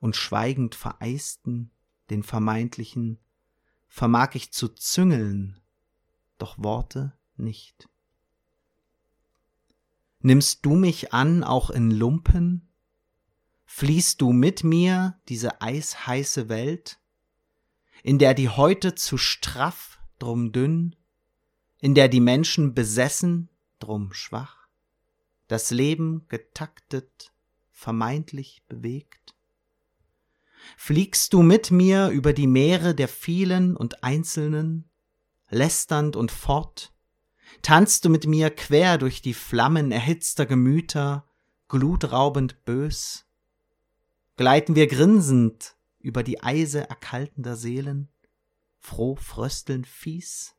und schweigend vereisten, den vermeintlichen, vermag ich zu züngeln, doch Worte nicht. Nimmst du mich an, auch in Lumpen? Fließt du mit mir diese eisheiße Welt, in der die Häute zu straff, drum dünn, in der die Menschen besessen, drum schwach, das Leben getaktet, vermeintlich bewegt? Fliegst du mit mir über die Meere der vielen und Einzelnen, lästernd und fort? Tanzt du mit mir quer durch die Flammen erhitzter Gemüter, glutraubend bös? Gleiten wir grinsend über die Eise erkaltender Seelen, froh fröstelnd fies?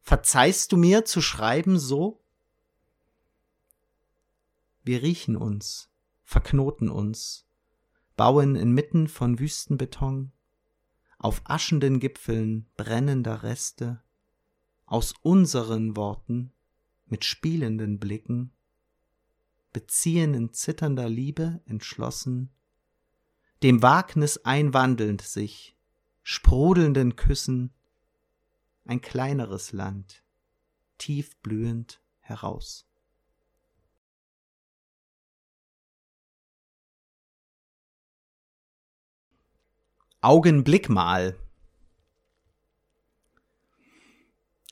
Verzeihst du mir zu schreiben so? Wir riechen uns, verknoten uns, bauen inmitten von Wüstenbeton, auf aschenden Gipfeln brennender Reste, aus unseren Worten mit spielenden Blicken, beziehen in zitternder Liebe entschlossen, dem Wagnis einwandelnd sich, sprudelnden Küssen, ein kleineres Land, tief blühend heraus. Augenblick mal.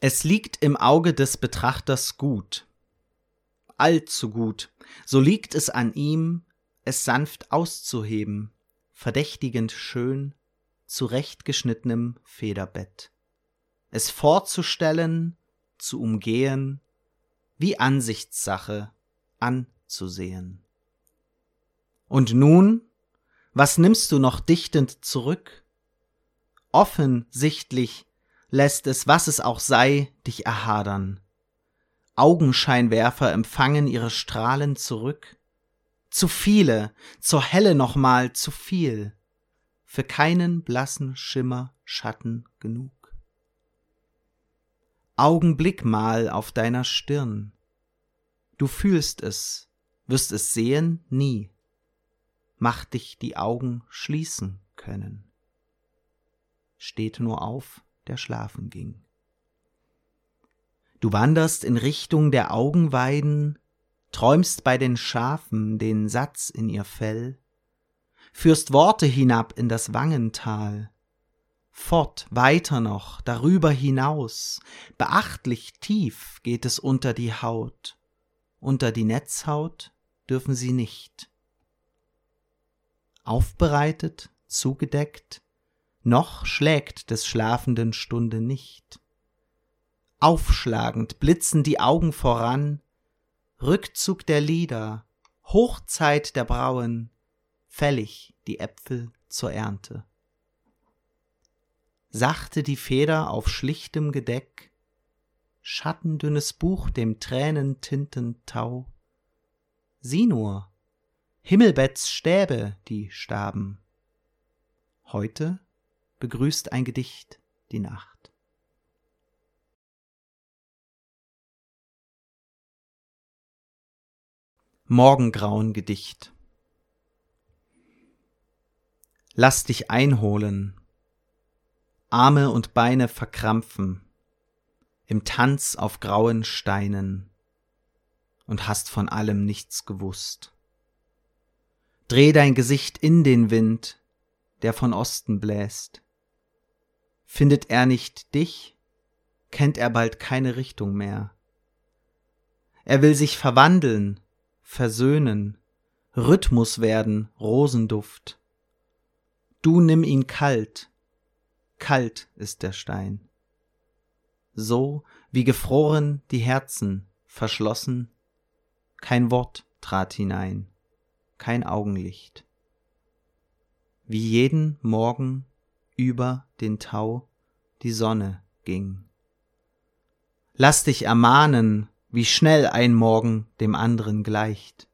Es liegt im Auge des Betrachters gut, allzu gut, so liegt es an ihm, es sanft auszuheben, verdächtigend schön, zurechtgeschnittenem Federbett, es vorzustellen, zu umgehen, wie Ansichtssache anzusehen. Und nun was nimmst du noch dichtend zurück? Offensichtlich lässt es, was es auch sei, dich erhadern. Augenscheinwerfer empfangen ihre Strahlen zurück. Zu viele, zur Helle nochmal zu viel, für keinen blassen Schimmer Schatten genug. Augenblick mal auf deiner Stirn. Du fühlst es, wirst es sehen nie macht dich die Augen schließen können. Steht nur auf, der schlafen ging. Du wanderst in Richtung der Augenweiden, träumst bei den Schafen den Satz in ihr Fell, führst Worte hinab in das Wangental, fort weiter noch, darüber hinaus, beachtlich tief geht es unter die Haut, unter die Netzhaut dürfen sie nicht. Aufbereitet, zugedeckt, noch schlägt des Schlafenden Stunde nicht. Aufschlagend blitzen die Augen voran, Rückzug der Lieder, Hochzeit der Brauen, fällig die Äpfel zur Ernte. Sachte die Feder auf schlichtem Gedeck, schattendünnes Buch dem Tränentinten Tau. Sieh nur, Himmelbetts Stäbe, die starben. Heute begrüßt ein Gedicht die Nacht. Morgengrauen Gedicht Lass dich einholen, Arme und Beine verkrampfen, im Tanz auf grauen Steinen, und hast von allem nichts gewusst. Dreh dein Gesicht in den Wind, der von Osten bläst. Findet er nicht dich, kennt er bald keine Richtung mehr. Er will sich verwandeln, versöhnen, Rhythmus werden, Rosenduft. Du nimm ihn kalt, kalt ist der Stein. So wie gefroren die Herzen, verschlossen, kein Wort trat hinein, kein Augenlicht. Wie jeden Morgen über den Tau die Sonne ging. Lass dich ermahnen, wie schnell ein Morgen dem anderen gleicht.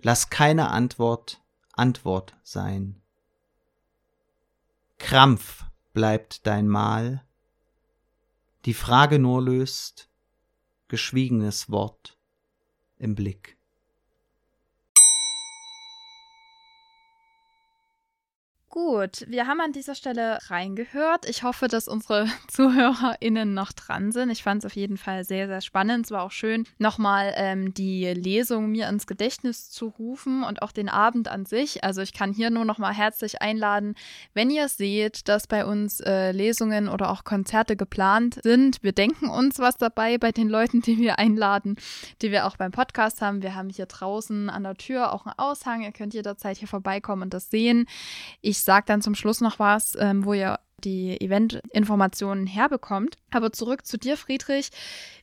Lass keine Antwort Antwort sein. Krampf bleibt dein Mahl, die Frage nur löst, geschwiegenes Wort im Blick. Gut, wir haben an dieser Stelle reingehört. Ich hoffe, dass unsere ZuhörerInnen noch dran sind. Ich fand es auf jeden Fall sehr, sehr spannend. Es war auch schön, nochmal ähm, die Lesung mir ins Gedächtnis zu rufen und auch den Abend an sich. Also ich kann hier nur nochmal herzlich einladen, wenn ihr seht, dass bei uns äh, Lesungen oder auch Konzerte geplant sind. Wir denken uns was dabei bei den Leuten, die wir einladen, die wir auch beim Podcast haben. Wir haben hier draußen an der Tür auch einen Aushang. Ihr könnt jederzeit hier vorbeikommen und das sehen. Ich sage dann zum Schluss noch was, ähm, wo ihr die Event-Informationen herbekommt. Aber zurück zu dir, Friedrich.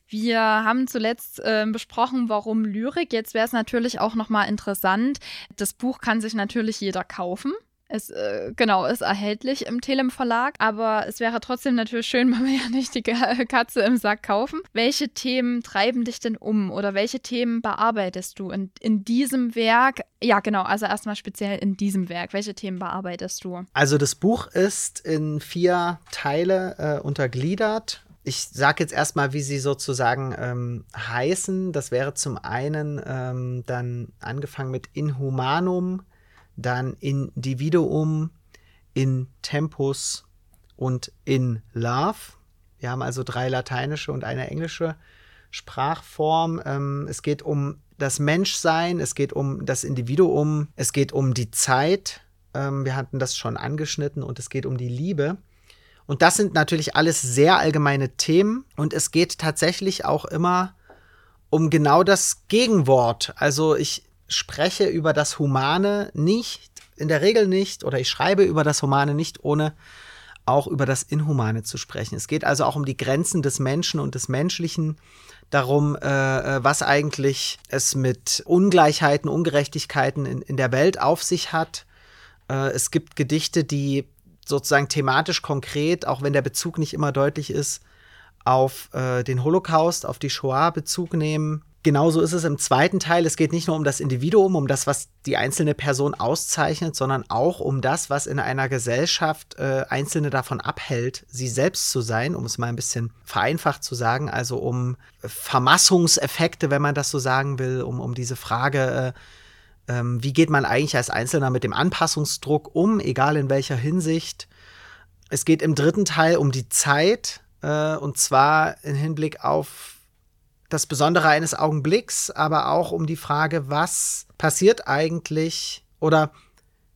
Wir haben zuletzt äh, besprochen, warum Lyrik. Jetzt wäre es natürlich auch nochmal interessant. Das Buch kann sich natürlich jeder kaufen. Es, äh, genau, ist erhältlich im Telem Verlag, aber es wäre trotzdem natürlich schön, wenn wir ja nicht die Katze im Sack kaufen. Welche Themen treiben dich denn um oder welche Themen bearbeitest du in, in diesem Werk? Ja, genau, also erstmal speziell in diesem Werk. Welche Themen bearbeitest du? Also das Buch ist in vier Teile äh, untergliedert ich sage jetzt erstmal, wie sie sozusagen ähm, heißen. Das wäre zum einen ähm, dann angefangen mit Inhumanum, dann Individuum, in Tempus und in Love. Wir haben also drei lateinische und eine englische Sprachform. Ähm, es geht um das Menschsein, es geht um das Individuum, es geht um die Zeit. Ähm, wir hatten das schon angeschnitten und es geht um die Liebe. Und das sind natürlich alles sehr allgemeine Themen und es geht tatsächlich auch immer um genau das Gegenwort. Also ich spreche über das Humane nicht, in der Regel nicht, oder ich schreibe über das Humane nicht, ohne auch über das Inhumane zu sprechen. Es geht also auch um die Grenzen des Menschen und des Menschlichen, darum, äh, äh, was eigentlich es mit Ungleichheiten, Ungerechtigkeiten in, in der Welt auf sich hat. Äh, es gibt Gedichte, die sozusagen thematisch konkret, auch wenn der Bezug nicht immer deutlich ist, auf äh, den Holocaust, auf die Shoah Bezug nehmen. Genauso ist es im zweiten Teil. Es geht nicht nur um das Individuum, um das, was die einzelne Person auszeichnet, sondern auch um das, was in einer Gesellschaft äh, Einzelne davon abhält, sie selbst zu sein, um es mal ein bisschen vereinfacht zu sagen. Also um Vermassungseffekte, wenn man das so sagen will, um, um diese Frage, äh, äh, wie geht man eigentlich als Einzelner mit dem Anpassungsdruck um, egal in welcher Hinsicht. Es geht im dritten Teil um die Zeit, äh, und zwar im Hinblick auf das Besondere eines Augenblicks, aber auch um die Frage, was passiert eigentlich oder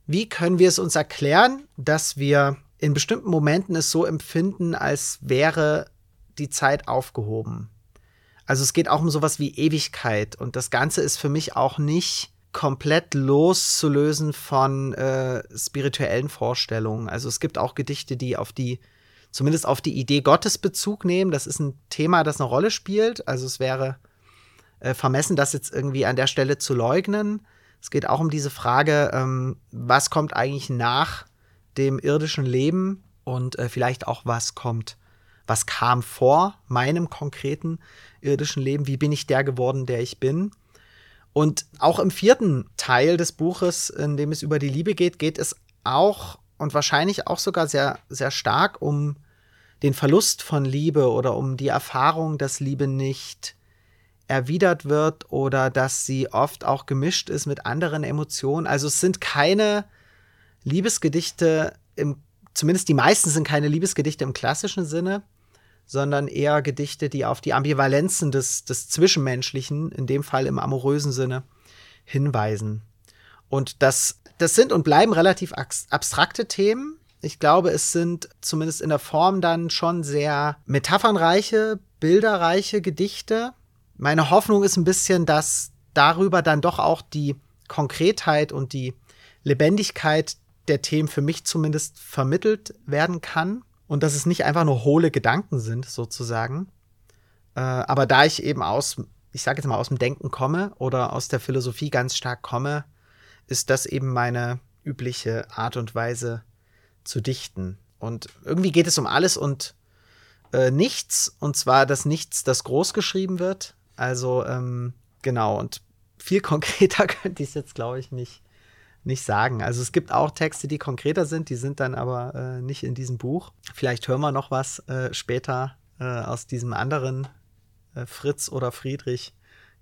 wie können wir es uns erklären, dass wir in bestimmten Momenten es so empfinden, als wäre die Zeit aufgehoben. Also es geht auch um sowas wie Ewigkeit und das Ganze ist für mich auch nicht komplett loszulösen von äh, spirituellen Vorstellungen. Also es gibt auch Gedichte, die auf die, zumindest auf die Idee Gottes Bezug nehmen. Das ist ein Thema, das eine Rolle spielt. Also es wäre äh, vermessen, das jetzt irgendwie an der Stelle zu leugnen. Es geht auch um diese Frage, ähm, was kommt eigentlich nach dem irdischen Leben und äh, vielleicht auch was kommt, was kam vor meinem konkreten irdischen Leben, wie bin ich der geworden, der ich bin. Und auch im vierten Teil des Buches, in dem es über die Liebe geht, geht es auch und wahrscheinlich auch sogar sehr, sehr stark um den Verlust von Liebe oder um die Erfahrung, dass Liebe nicht erwidert wird oder dass sie oft auch gemischt ist mit anderen Emotionen. Also es sind keine Liebesgedichte im, zumindest die meisten sind keine Liebesgedichte im klassischen Sinne, sondern eher Gedichte, die auf die Ambivalenzen des, des Zwischenmenschlichen, in dem Fall im amorösen Sinne, hinweisen. Und das, das sind und bleiben relativ abstrakte Themen. Ich glaube, es sind zumindest in der Form dann schon sehr metaphernreiche, bilderreiche Gedichte. Meine Hoffnung ist ein bisschen, dass darüber dann doch auch die Konkretheit und die Lebendigkeit der Themen für mich zumindest vermittelt werden kann und dass es nicht einfach nur hohle Gedanken sind, sozusagen. Äh, aber da ich eben aus, ich sage jetzt mal, aus dem Denken komme oder aus der Philosophie ganz stark komme, ist das eben meine übliche Art und Weise zu dichten. Und irgendwie geht es um alles und äh, nichts, und zwar das Nichts, das groß geschrieben wird. Also, ähm, genau, und viel konkreter könnte ich es jetzt, glaube ich, nicht nicht sagen. Also es gibt auch Texte, die konkreter sind, die sind dann aber äh, nicht in diesem Buch. Vielleicht hören wir noch was äh, später äh, aus diesem anderen äh, Fritz oder Friedrich.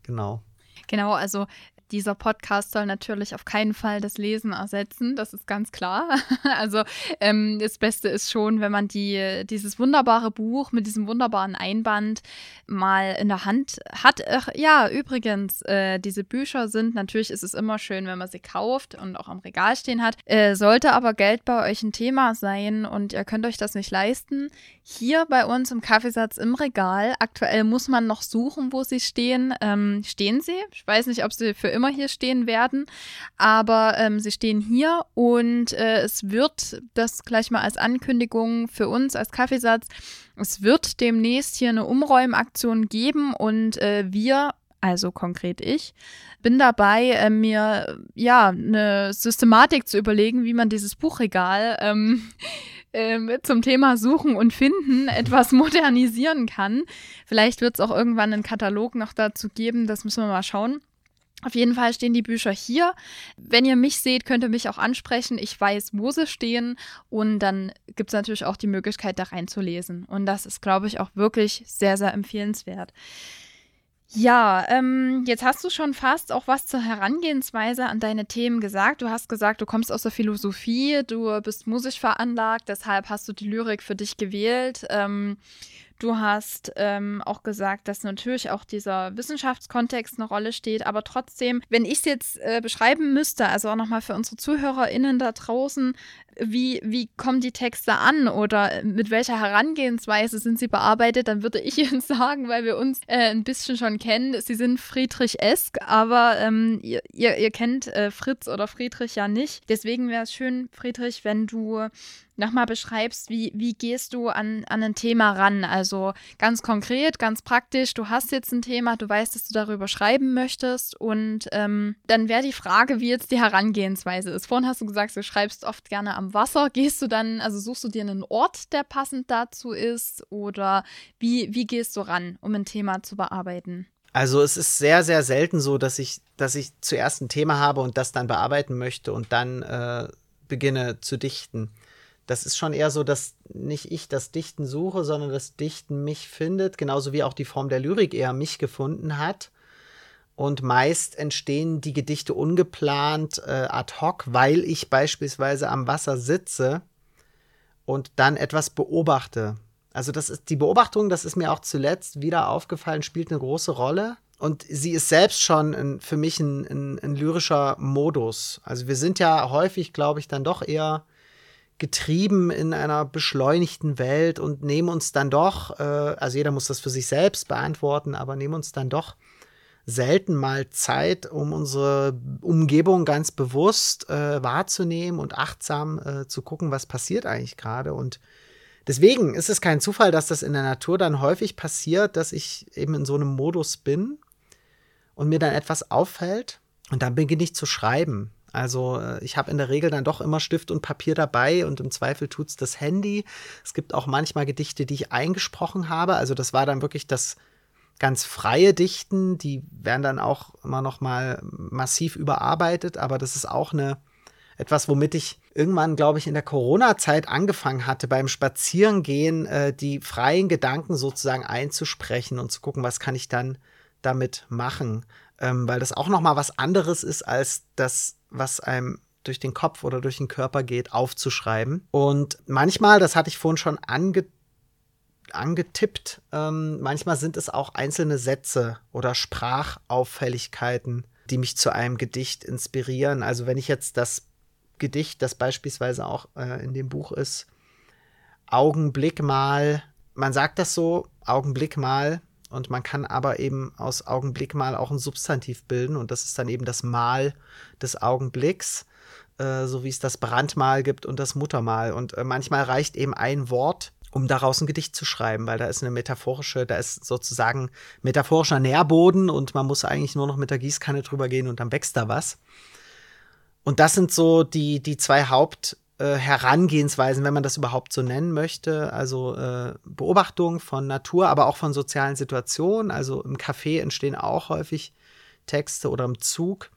Genau. Genau, also dieser Podcast soll natürlich auf keinen Fall das Lesen ersetzen, das ist ganz klar. Also ähm, das Beste ist schon, wenn man die, dieses wunderbare Buch mit diesem wunderbaren Einband mal in der Hand hat. Ach, ja, übrigens, äh, diese Bücher sind, natürlich ist es immer schön, wenn man sie kauft und auch am Regal stehen hat. Äh, sollte aber Geld bei euch ein Thema sein und ihr könnt euch das nicht leisten, hier bei uns im Kaffeesatz im Regal, aktuell muss man noch suchen, wo sie stehen. Ähm, stehen sie? Ich weiß nicht, ob sie für immer hier stehen werden, aber ähm, sie stehen hier und äh, es wird, das gleich mal als Ankündigung für uns als Kaffeesatz, es wird demnächst hier eine Umräumaktion geben und äh, wir also konkret ich, bin dabei, äh, mir ja eine Systematik zu überlegen, wie man dieses Buchregal ähm, äh, zum Thema Suchen und Finden etwas modernisieren kann. Vielleicht wird es auch irgendwann einen Katalog noch dazu geben, das müssen wir mal schauen. Auf jeden Fall stehen die Bücher hier. Wenn ihr mich seht, könnt ihr mich auch ansprechen. Ich weiß, wo sie stehen. Und dann gibt es natürlich auch die Möglichkeit, da reinzulesen. Und das ist, glaube ich, auch wirklich sehr, sehr empfehlenswert. Ja, ähm, jetzt hast du schon fast auch was zur Herangehensweise an deine Themen gesagt. Du hast gesagt, du kommst aus der Philosophie, du bist musisch veranlagt, deshalb hast du die Lyrik für dich gewählt. Ähm, Du hast ähm, auch gesagt, dass natürlich auch dieser Wissenschaftskontext eine Rolle steht, aber trotzdem, wenn ich es jetzt äh, beschreiben müsste, also auch nochmal für unsere ZuhörerInnen da draußen, wie, wie kommen die Texte an oder mit welcher Herangehensweise sind sie bearbeitet, dann würde ich Ihnen sagen, weil wir uns äh, ein bisschen schon kennen, sie sind Friedrich-esk, aber ähm, ihr, ihr, ihr, kennt äh, Fritz oder Friedrich ja nicht. Deswegen wäre es schön, Friedrich, wenn du nochmal beschreibst, wie, wie gehst du an, an ein Thema ran? Also ganz konkret, ganz praktisch, du hast jetzt ein Thema, du weißt, dass du darüber schreiben möchtest und ähm, dann wäre die Frage, wie jetzt die Herangehensweise ist. Vorhin hast du gesagt, du schreibst oft gerne am Wasser. Gehst du dann, also suchst du dir einen Ort, der passend dazu ist oder wie, wie gehst du ran, um ein Thema zu bearbeiten? Also es ist sehr, sehr selten so, dass ich, dass ich zuerst ein Thema habe und das dann bearbeiten möchte und dann äh, beginne zu dichten das ist schon eher so, dass nicht ich das Dichten suche, sondern das Dichten mich findet, genauso wie auch die Form der Lyrik eher mich gefunden hat. Und meist entstehen die Gedichte ungeplant äh, ad hoc, weil ich beispielsweise am Wasser sitze und dann etwas beobachte. Also das ist die Beobachtung, das ist mir auch zuletzt wieder aufgefallen, spielt eine große Rolle. Und sie ist selbst schon ein, für mich ein, ein, ein lyrischer Modus. Also wir sind ja häufig, glaube ich, dann doch eher getrieben in einer beschleunigten Welt und nehmen uns dann doch, äh, also jeder muss das für sich selbst beantworten, aber nehmen uns dann doch selten mal Zeit, um unsere Umgebung ganz bewusst äh, wahrzunehmen und achtsam äh, zu gucken, was passiert eigentlich gerade. Und deswegen ist es kein Zufall, dass das in der Natur dann häufig passiert, dass ich eben in so einem Modus bin und mir dann etwas auffällt und dann beginne ich zu schreiben. Also äh, ich habe in der Regel dann doch immer Stift und Papier dabei und im Zweifel tut es das Handy. Es gibt auch manchmal Gedichte, die ich eingesprochen habe. Also das war dann wirklich das ganz freie Dichten. Die werden dann auch immer noch mal massiv überarbeitet. Aber das ist auch eine etwas, womit ich irgendwann, glaube ich, in der Corona-Zeit angefangen hatte, beim Spazierengehen äh, die freien Gedanken sozusagen einzusprechen und zu gucken, was kann ich dann damit machen. Ähm, weil das auch noch mal was anderes ist als das was einem durch den Kopf oder durch den Körper geht, aufzuschreiben. Und manchmal, das hatte ich vorhin schon ange angetippt, ähm, manchmal sind es auch einzelne Sätze oder Sprachauffälligkeiten, die mich zu einem Gedicht inspirieren. Also wenn ich jetzt das Gedicht, das beispielsweise auch äh, in dem Buch ist, Augenblick mal, man sagt das so, Augenblick mal, und man kann aber eben aus Augenblick mal auch ein Substantiv bilden und das ist dann eben das Mal des Augenblicks, äh, so wie es das Brandmal gibt und das Muttermal. Und äh, manchmal reicht eben ein Wort, um daraus ein Gedicht zu schreiben, weil da ist eine metaphorische, da ist sozusagen metaphorischer Nährboden und man muss eigentlich nur noch mit der Gießkanne drüber gehen und dann wächst da was. Und das sind so die, die zwei Haupt- äh, Herangehensweisen, wenn man das überhaupt so nennen möchte. Also äh, Beobachtung von Natur, aber auch von sozialen Situationen. Also im Café entstehen auch häufig Texte oder im Zug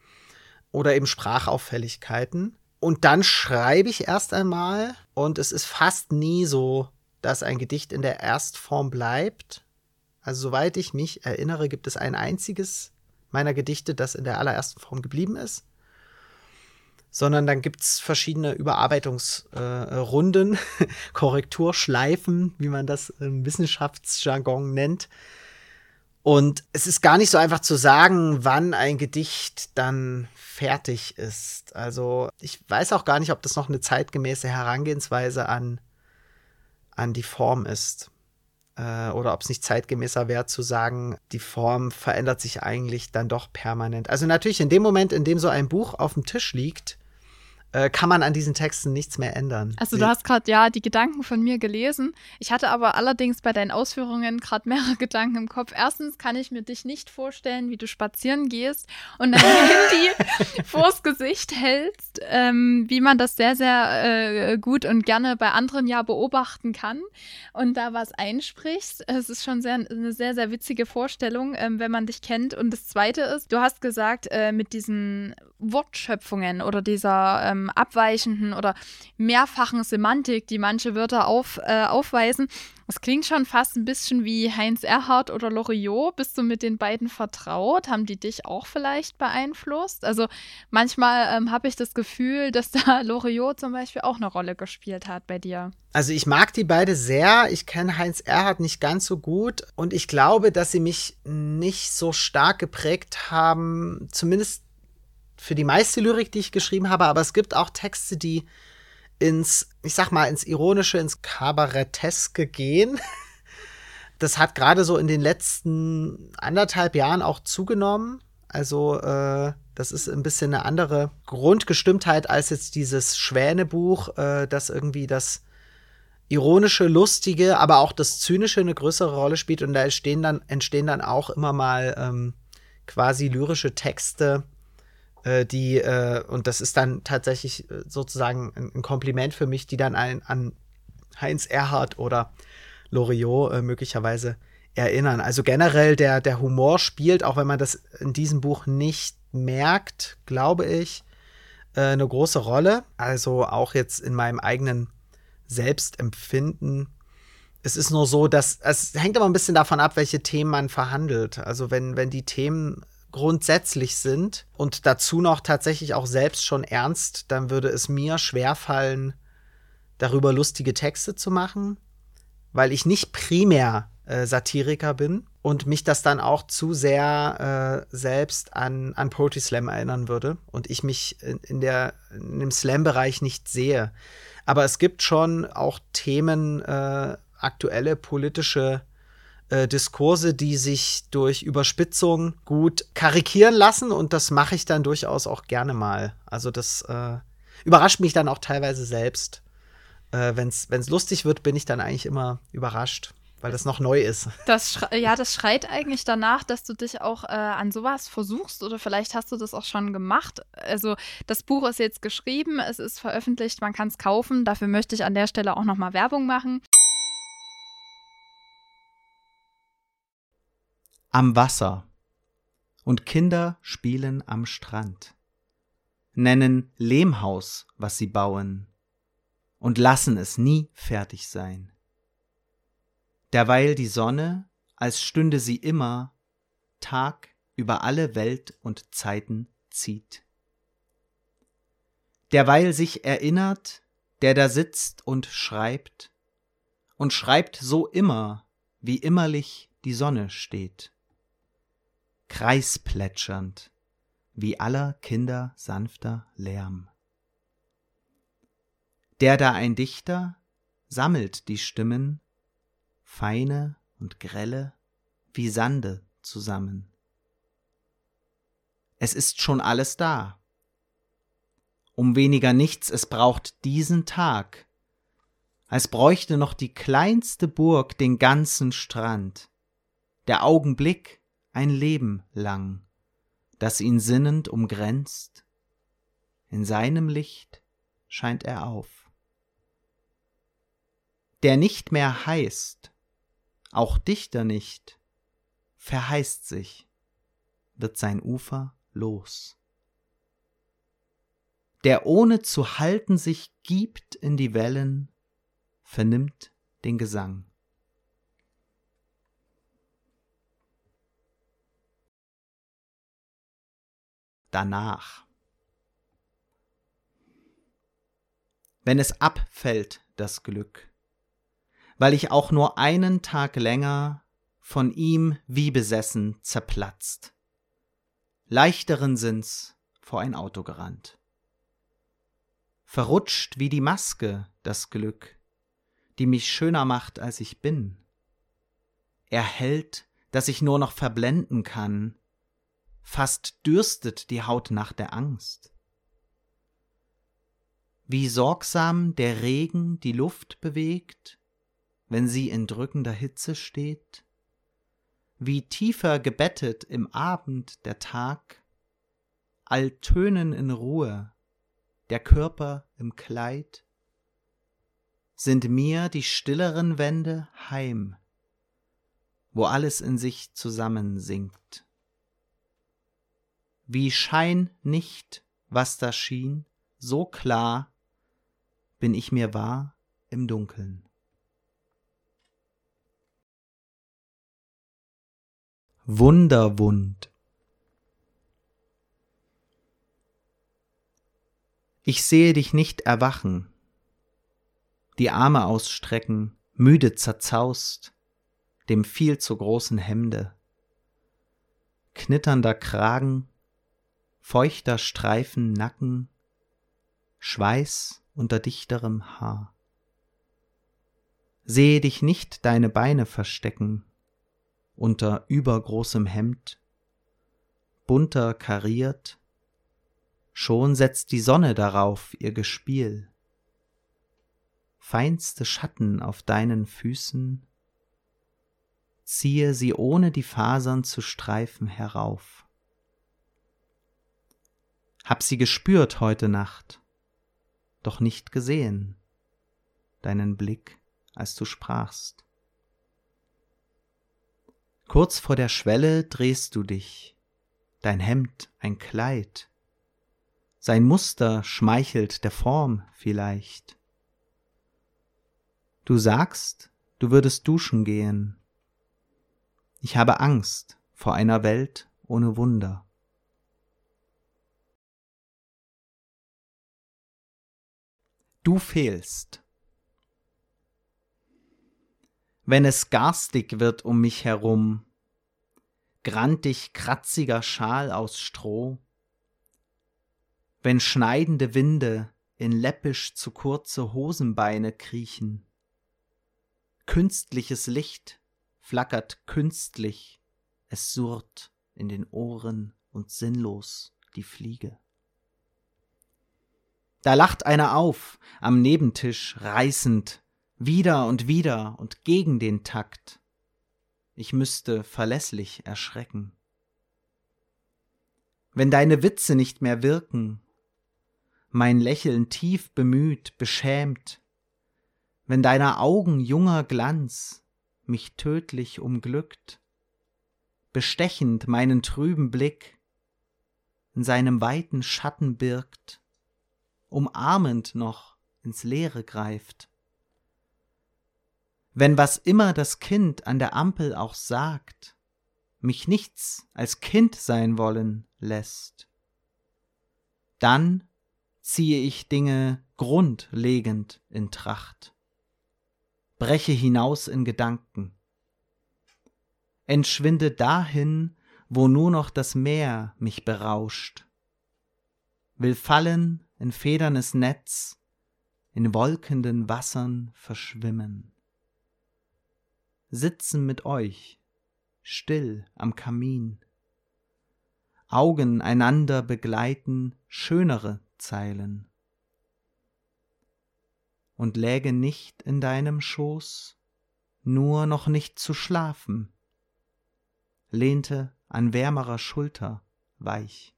oder eben Sprachauffälligkeiten. Und dann schreibe ich erst einmal und es ist fast nie so, dass ein Gedicht in der Erstform bleibt. Also soweit ich mich erinnere, gibt es ein einziges meiner Gedichte, das in der allerersten Form geblieben ist sondern dann gibt es verschiedene Überarbeitungsrunden, äh, Korrekturschleifen, wie man das im Wissenschaftsjargon nennt. Und es ist gar nicht so einfach zu sagen, wann ein Gedicht dann fertig ist. Also ich weiß auch gar nicht, ob das noch eine zeitgemäße Herangehensweise an, an die Form ist. Äh, oder ob es nicht zeitgemäßer wäre zu sagen, die Form verändert sich eigentlich dann doch permanent. Also natürlich in dem Moment, in dem so ein Buch auf dem Tisch liegt, äh, kann man an diesen Texten nichts mehr ändern. Also du hast gerade ja die Gedanken von mir gelesen. Ich hatte aber allerdings bei deinen Ausführungen gerade mehrere Gedanken im Kopf. Erstens kann ich mir dich nicht vorstellen, wie du spazieren gehst und dein Handy vors Gesicht hältst, ähm, wie man das sehr, sehr äh, gut und gerne bei anderen ja beobachten kann und da was einsprichst. Es ist schon sehr, eine sehr, sehr witzige Vorstellung, ähm, wenn man dich kennt. Und das Zweite ist, du hast gesagt, äh, mit diesen Wortschöpfungen oder dieser ähm, ähm, abweichenden oder mehrfachen Semantik, die manche Wörter auf, äh, aufweisen. Das klingt schon fast ein bisschen wie Heinz Erhardt oder Loriot. Bist du mit den beiden vertraut? Haben die dich auch vielleicht beeinflusst? Also manchmal ähm, habe ich das Gefühl, dass da Loriot zum Beispiel auch eine Rolle gespielt hat bei dir. Also ich mag die beide sehr. Ich kenne Heinz Erhardt nicht ganz so gut und ich glaube, dass sie mich nicht so stark geprägt haben, zumindest für die meiste Lyrik, die ich geschrieben habe, aber es gibt auch Texte, die ins, ich sag mal, ins Ironische, ins Kabaretteske gehen. Das hat gerade so in den letzten anderthalb Jahren auch zugenommen. Also, äh, das ist ein bisschen eine andere Grundgestimmtheit als jetzt dieses Schwänebuch, äh, das irgendwie das ironische, lustige, aber auch das zynische eine größere Rolle spielt. Und da entstehen dann, entstehen dann auch immer mal ähm, quasi lyrische Texte, die, äh, und das ist dann tatsächlich äh, sozusagen ein, ein Kompliment für mich, die dann ein, an Heinz Erhardt oder Loriot äh, möglicherweise erinnern. Also generell der, der Humor spielt, auch wenn man das in diesem Buch nicht merkt, glaube ich, äh, eine große Rolle. Also auch jetzt in meinem eigenen Selbstempfinden. Es ist nur so, dass es hängt aber ein bisschen davon ab, welche Themen man verhandelt. Also wenn, wenn die Themen grundsätzlich sind und dazu noch tatsächlich auch selbst schon ernst, dann würde es mir schwerfallen, darüber lustige Texte zu machen, weil ich nicht primär äh, Satiriker bin. und mich das dann auch zu sehr äh, selbst an, an Poetry Slam erinnern würde und ich mich in, der, in dem Slam-Bereich nicht sehe. Aber es gibt schon auch Themen, äh, aktuelle politische äh, Diskurse, die sich durch Überspitzung gut karikieren lassen und das mache ich dann durchaus auch gerne mal. Also das äh, überrascht mich dann auch teilweise selbst. Äh, Wenn es lustig wird, bin ich dann eigentlich immer überrascht weil das noch neu ist. Das ja, das schreit eigentlich danach, dass du dich auch äh, an sowas versuchst oder vielleicht hast du das auch schon gemacht. Also das Buch ist jetzt geschrieben, es ist veröffentlicht, man kann es kaufen. Dafür möchte ich an der Stelle auch nochmal Werbung machen. Am Wasser. Und Kinder spielen am Strand, nennen Lehmhaus, was sie bauen, und lassen es nie fertig sein. Derweil die Sonne, als stünde sie immer Tag über alle Welt und Zeiten zieht. Derweil sich erinnert, der da sitzt und schreibt, und schreibt so immer, wie immerlich die Sonne steht, kreisplätschernd, wie aller Kinder sanfter Lärm. Der da ein Dichter sammelt die Stimmen feine und grelle, wie Sande zusammen. Es ist schon alles da. Um weniger nichts es braucht diesen Tag, als bräuchte noch die kleinste Burg den ganzen Strand, der Augenblick ein Leben lang, das ihn sinnend umgrenzt, in seinem Licht scheint er auf. Der nicht mehr heißt, auch Dichter nicht, verheißt sich, wird sein Ufer los. Der ohne zu halten sich gibt in die Wellen, vernimmt den Gesang. Danach. Wenn es abfällt, das Glück, weil ich auch nur einen Tag länger von ihm wie besessen zerplatzt. Leichteren Sinns vor ein Auto gerannt. Verrutscht wie die Maske das Glück, die mich schöner macht, als ich bin. Erhellt, dass ich nur noch verblenden kann, fast dürstet die Haut nach der Angst. Wie sorgsam der Regen die Luft bewegt, wenn sie in drückender Hitze steht? Wie tiefer gebettet im Abend der Tag, all Tönen in Ruhe, der Körper im Kleid, sind mir die stilleren Wände heim, wo alles in sich zusammensinkt. Wie Schein nicht, was da schien, so klar bin ich mir wahr im Dunkeln. Wunderwund. Ich sehe dich nicht erwachen, die Arme ausstrecken, müde zerzaust, dem viel zu großen Hemde. Knitternder Kragen, feuchter Streifen Nacken, Schweiß unter dichterem Haar. Sehe dich nicht deine Beine verstecken, unter übergroßem Hemd, bunter kariert, schon setzt die Sonne darauf ihr Gespiel. Feinste Schatten auf deinen Füßen, ziehe sie ohne die Fasern zu streifen herauf. Hab sie gespürt heute Nacht, doch nicht gesehen, deinen Blick, als du sprachst. Kurz vor der Schwelle drehst du dich, dein Hemd ein Kleid, sein Muster schmeichelt der Form vielleicht. Du sagst, du würdest duschen gehen. Ich habe Angst vor einer Welt ohne Wunder. Du fehlst. wenn es garstig wird um mich herum, grantig kratziger Schal aus Stroh, wenn schneidende Winde in läppisch zu kurze Hosenbeine kriechen, künstliches Licht flackert künstlich, es surrt in den Ohren und sinnlos die Fliege. Da lacht einer auf, am Nebentisch reißend, wieder und wieder und gegen den Takt. Ich müsste verlässlich erschrecken. Wenn deine Witze nicht mehr wirken, mein Lächeln tief bemüht, beschämt, wenn deiner Augen junger Glanz mich tödlich umglückt, bestechend meinen trüben Blick in seinem weiten Schatten birgt, umarmend noch ins Leere greift. Wenn was immer das Kind an der Ampel auch sagt, mich nichts als Kind sein wollen lässt, dann ziehe ich Dinge grundlegend in Tracht, breche hinaus in Gedanken, entschwinde dahin, wo nur noch das Meer mich berauscht, will fallen in federnes Netz, in wolkenden Wassern verschwimmen. Sitzen mit euch, still am Kamin, Augen einander begleiten schönere Zeilen. Und läge nicht in deinem Schoß, nur noch nicht zu schlafen, lehnte an wärmerer Schulter weich.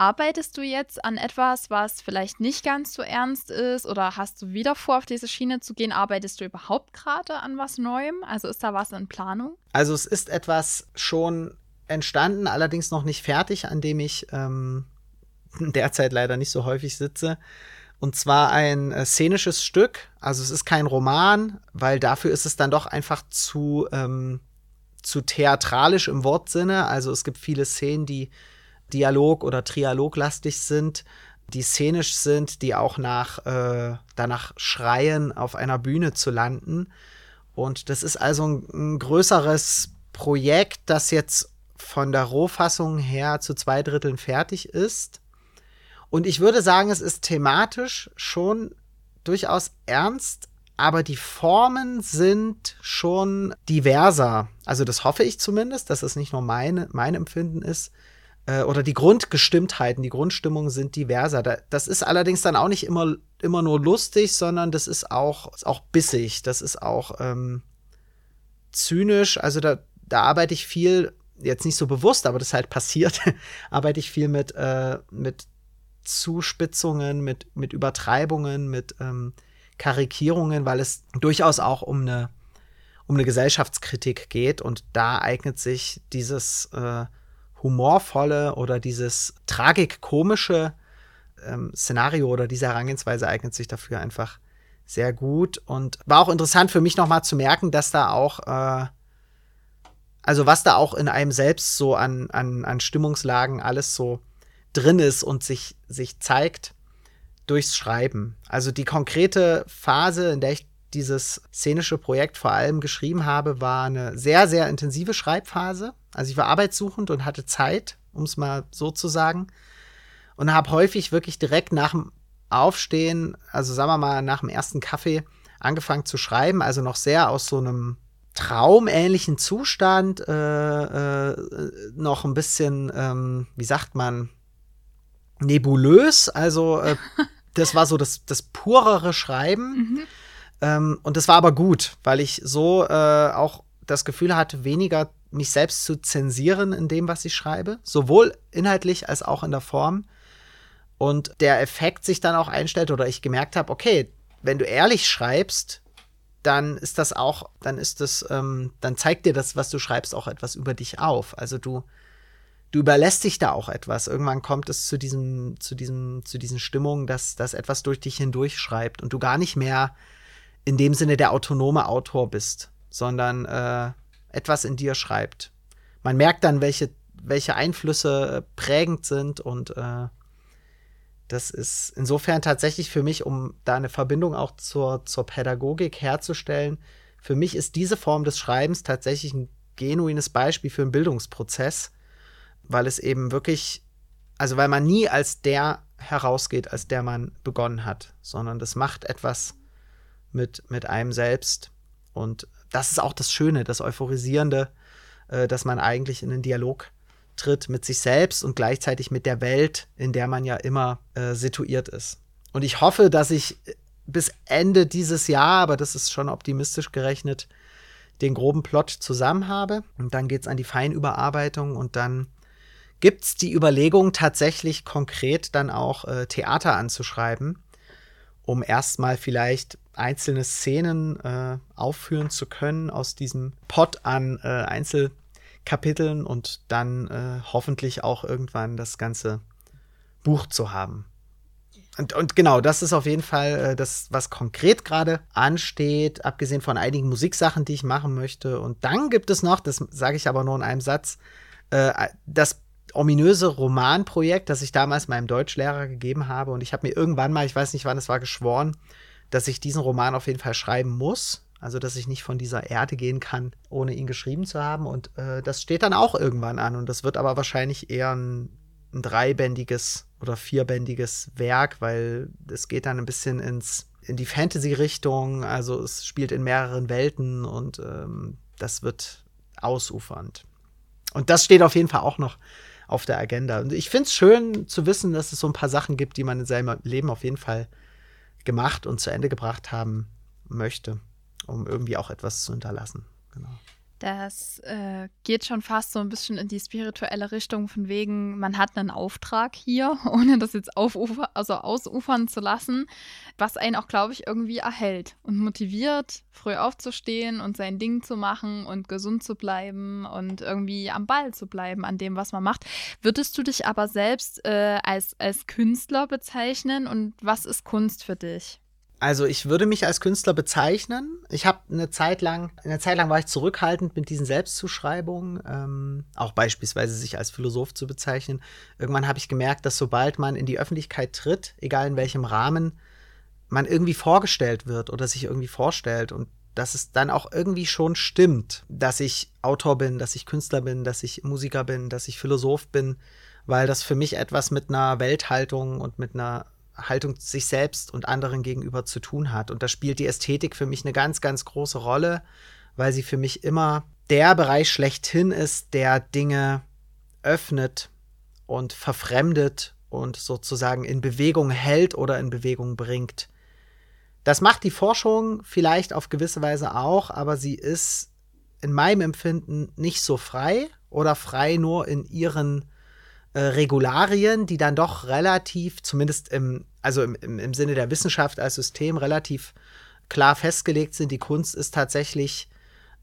Arbeitest du jetzt an etwas, was vielleicht nicht ganz so ernst ist oder hast du wieder vor, auf diese Schiene zu gehen? Arbeitest du überhaupt gerade an was Neuem? Also ist da was in Planung? Also es ist etwas schon entstanden, allerdings noch nicht fertig, an dem ich ähm, derzeit leider nicht so häufig sitze. Und zwar ein äh, szenisches Stück. Also es ist kein Roman, weil dafür ist es dann doch einfach zu, ähm, zu theatralisch im Wortsinne. Also es gibt viele Szenen, die Dialog- oder Trialoglastig sind, die szenisch sind, die auch nach, äh, danach schreien, auf einer Bühne zu landen. Und das ist also ein, ein größeres Projekt, das jetzt von der Rohfassung her zu zwei Dritteln fertig ist. Und ich würde sagen, es ist thematisch schon durchaus ernst, aber die Formen sind schon diverser. Also das hoffe ich zumindest, dass es nicht nur meine, mein Empfinden ist, äh, oder die Grundgestimmtheiten, die Grundstimmungen sind diverser. das ist allerdings dann auch nicht immer, immer nur lustig, sondern das ist auch, ist auch bissig, das ist auch ähm, zynisch. Also da, da arbeite ich viel, jetzt nicht so bewusst, aber das halt passiert, arbeite ich viel mit, äh, mit Zuspitzungen, mit, mit Übertreibungen, mit ähm, Karikierungen, weil es durchaus auch um eine, um eine Gesellschaftskritik geht und da eignet sich dieses äh, humorvolle oder dieses tragikomische ähm, Szenario oder diese Herangehensweise eignet sich dafür einfach sehr gut und war auch interessant für mich nochmal zu merken, dass da auch, äh, also was da auch in einem selbst so an, an, an Stimmungslagen alles so drin ist und sich, sich zeigt durchs Schreiben. Also die konkrete Phase, in der ich dieses szenische Projekt vor allem geschrieben habe, war eine sehr, sehr intensive Schreibphase. Also ich war arbeitssuchend und hatte Zeit, um es mal so zu sagen. Und habe häufig wirklich direkt nach dem Aufstehen, also sagen wir mal nach dem ersten Kaffee, angefangen zu schreiben. Also noch sehr aus so einem traumähnlichen Zustand, äh, äh, noch ein bisschen, ähm, wie sagt man, nebulös. Also äh, das war so das, das purere Schreiben. Mhm. Ähm, und das war aber gut, weil ich so äh, auch das Gefühl hatte, weniger mich selbst zu zensieren in dem, was ich schreibe, sowohl inhaltlich als auch in der Form. Und der Effekt sich dann auch einstellt oder ich gemerkt habe, okay, wenn du ehrlich schreibst, dann ist das auch, dann ist das, ähm, dann zeigt dir das, was du schreibst, auch etwas über dich auf. Also du, du überlässt dich da auch etwas. Irgendwann kommt es zu diesem, zu diesem, zu diesen Stimmungen, dass, dass etwas durch dich hindurch schreibt und du gar nicht mehr in dem Sinne der autonome Autor bist, sondern äh, etwas in dir schreibt. Man merkt dann, welche, welche Einflüsse prägend sind und äh, Das ist insofern tatsächlich für mich, um da eine Verbindung auch zur, zur Pädagogik herzustellen, für mich ist diese Form des Schreibens tatsächlich ein genuines Beispiel für einen Bildungsprozess, weil es eben wirklich, also weil man nie als der herausgeht, als der man begonnen hat, sondern das macht etwas mit, mit einem selbst. Und das ist auch das Schöne, das Euphorisierende, äh, dass man eigentlich in einen Dialog tritt mit sich selbst und gleichzeitig mit der Welt, in der man ja immer äh, situiert ist. Und ich hoffe, dass ich bis Ende dieses Jahr, aber das ist schon optimistisch gerechnet, den groben Plot zusammen habe. Und dann geht es an die Feinüberarbeitung und dann gibt es die Überlegung, tatsächlich konkret dann auch äh, Theater anzuschreiben, um erstmal vielleicht einzelne Szenen äh, aufführen zu können aus diesem Pot an äh, Einzelkapiteln und dann äh, hoffentlich auch irgendwann das ganze Buch zu haben. Und, und genau, das ist auf jeden Fall äh, das, was konkret gerade ansteht, abgesehen von einigen Musiksachen, die ich machen möchte. Und dann gibt es noch, das sage ich aber nur in einem Satz, äh, das ominöse Romanprojekt, das ich damals meinem Deutschlehrer gegeben habe. Und ich habe mir irgendwann mal, ich weiß nicht wann es war, geschworen, dass ich diesen Roman auf jeden Fall schreiben muss. Also, dass ich nicht von dieser Erde gehen kann, ohne ihn geschrieben zu haben. Und äh, das steht dann auch irgendwann an. Und das wird aber wahrscheinlich eher ein, ein dreibändiges oder vierbändiges Werk, weil es geht dann ein bisschen ins in die Fantasy-Richtung. Also es spielt in mehreren Welten und ähm, das wird ausufernd. Und das steht auf jeden Fall auch noch auf der Agenda. Und ich finde es schön zu wissen, dass es so ein paar Sachen gibt, die man in seinem Leben auf jeden Fall gemacht und zu Ende gebracht haben möchte, um irgendwie auch etwas zu hinterlassen. Genau. Das äh, geht schon fast so ein bisschen in die spirituelle Richtung, von wegen, man hat einen Auftrag hier, ohne das jetzt aufufer, also ausufern zu lassen, was einen auch, glaube ich, irgendwie erhält und motiviert, früh aufzustehen und sein Ding zu machen und gesund zu bleiben und irgendwie am Ball zu bleiben an dem, was man macht. Würdest du dich aber selbst äh, als, als Künstler bezeichnen und was ist Kunst für dich? Also ich würde mich als Künstler bezeichnen. Ich habe eine Zeit lang, eine Zeit lang war ich zurückhaltend mit diesen Selbstzuschreibungen, ähm, auch beispielsweise sich als Philosoph zu bezeichnen. Irgendwann habe ich gemerkt, dass sobald man in die Öffentlichkeit tritt, egal in welchem Rahmen, man irgendwie vorgestellt wird oder sich irgendwie vorstellt und dass es dann auch irgendwie schon stimmt, dass ich Autor bin, dass ich Künstler bin, dass ich Musiker bin, dass ich Philosoph bin, weil das für mich etwas mit einer Welthaltung und mit einer Haltung sich selbst und anderen gegenüber zu tun hat. Und da spielt die Ästhetik für mich eine ganz, ganz große Rolle, weil sie für mich immer der Bereich schlechthin ist, der Dinge öffnet und verfremdet und sozusagen in Bewegung hält oder in Bewegung bringt. Das macht die Forschung vielleicht auf gewisse Weise auch, aber sie ist in meinem Empfinden nicht so frei oder frei nur in ihren äh, Regularien, die dann doch relativ, zumindest im, also im, im, Sinne der Wissenschaft als System, relativ klar festgelegt sind. Die Kunst ist tatsächlich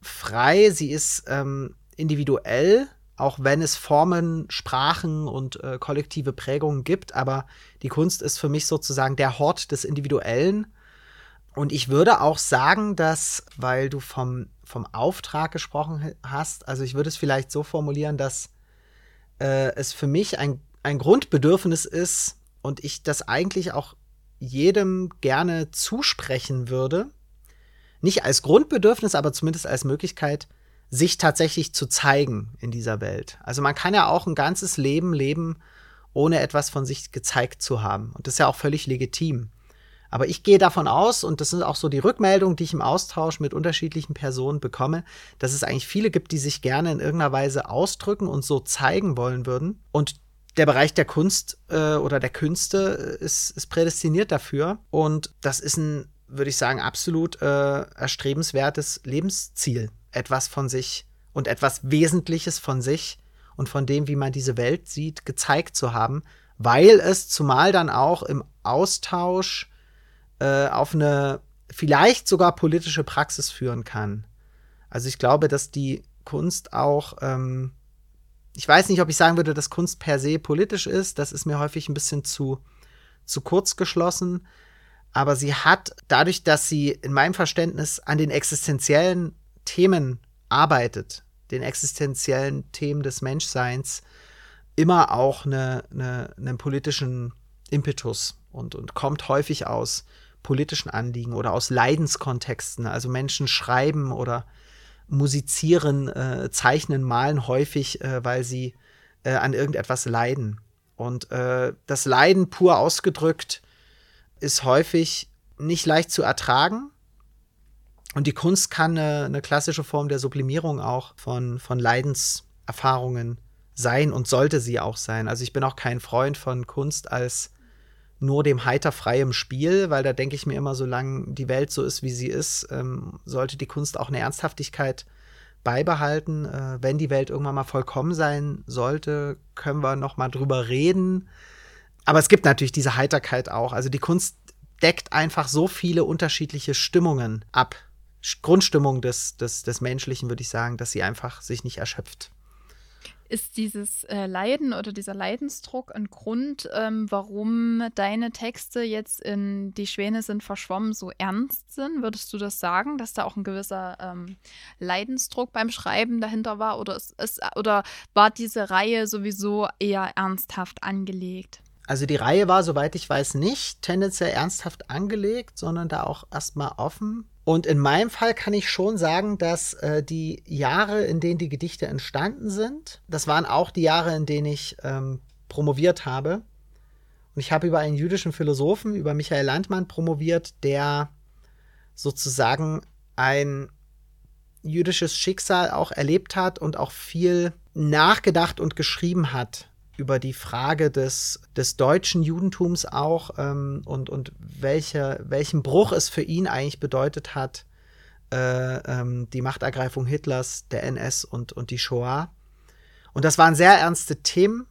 frei, sie ist ähm, individuell, auch wenn es Formen, Sprachen und äh, kollektive Prägungen gibt, aber die Kunst ist für mich sozusagen der Hort des Individuellen. Und ich würde auch sagen, dass, weil du vom, vom Auftrag gesprochen hast, also ich würde es vielleicht so formulieren, dass äh, es für mich ein, ein Grundbedürfnis ist und ich das eigentlich auch jedem gerne zusprechen würde. Nicht als Grundbedürfnis, aber zumindest als Möglichkeit, sich tatsächlich zu zeigen in dieser Welt. Also man kann ja auch ein ganzes Leben leben, ohne etwas von sich gezeigt zu haben. Und das ist ja auch völlig legitim. Aber ich gehe davon aus, und das sind auch so die Rückmeldungen, die ich im Austausch mit unterschiedlichen Personen bekomme, dass es eigentlich viele gibt, die sich gerne in irgendeiner Weise ausdrücken und so zeigen wollen würden. Und der Bereich der Kunst äh, oder der Künste ist, ist prädestiniert dafür. Und das ist ein, würde ich sagen, absolut äh, erstrebenswertes Lebensziel. Etwas von sich und etwas Wesentliches von sich und von dem, wie man diese Welt sieht, gezeigt zu haben, weil es zumal dann auch im Austausch äh, auf eine vielleicht sogar politische Praxis führen kann. Also ich glaube, dass die Kunst auch, ähm, ich weiß nicht, ob ich sagen würde, dass Kunst per se politisch ist. Das ist mir häufig ein bisschen zu, zu kurz geschlossen. Aber sie hat dadurch, dass sie in meinem Verständnis an den existenziellen Themen arbeitet, den existenziellen Themen des Menschseins, immer auch eine, eine, einen politischen Impetus und, und kommt häufig aus politischen Anliegen oder aus Leidenskontexten. Also Menschen schreiben oder musizieren, äh, zeichnen, malen häufig, äh, weil sie äh, an irgendetwas leiden. Und äh, das Leiden pur ausgedrückt ist häufig nicht leicht zu ertragen. Und die Kunst kann eine, eine klassische Form der Sublimierung auch von, von Leidenserfahrungen sein und sollte sie auch sein. Also ich bin auch kein Freund von Kunst als nur dem heiter freiem Spiel, weil da denke ich mir immer, solange die Welt so ist, wie sie ist, ähm, sollte die Kunst auch eine Ernsthaftigkeit beibehalten. Äh, wenn die Welt irgendwann mal vollkommen sein sollte, können wir noch mal drüber reden. Aber es gibt natürlich diese Heiterkeit auch. Also die Kunst deckt einfach so viele unterschiedliche Stimmungen ab. Grundstimmung des, des, des Menschlichen, würde ich sagen, dass sie einfach sich nicht erschöpft. Ist dieses äh, Leiden oder dieser Leidensdruck ein Grund, ähm, warum deine Texte jetzt in Die Schwäne sind verschwommen so ernst sind? Würdest du das sagen, dass da auch ein gewisser ähm, Leidensdruck beim Schreiben dahinter war? Oder, ist, ist, oder war diese Reihe sowieso eher ernsthaft angelegt? Also die Reihe war, soweit ich weiß, nicht tendenziell ernsthaft angelegt, sondern da auch erstmal offen und in meinem Fall kann ich schon sagen, dass äh, die Jahre, in denen die Gedichte entstanden sind, das waren auch die Jahre, in denen ich ähm, promoviert habe. Und ich habe über einen jüdischen Philosophen, über Michael Landmann promoviert, der sozusagen ein jüdisches Schicksal auch erlebt hat und auch viel nachgedacht und geschrieben hat über die Frage des, des deutschen Judentums auch ähm, und, und welche, welchen Bruch es für ihn eigentlich bedeutet hat, äh, ähm, die Machtergreifung Hitlers, der NS und, und die Shoah. Und das waren sehr ernste Themen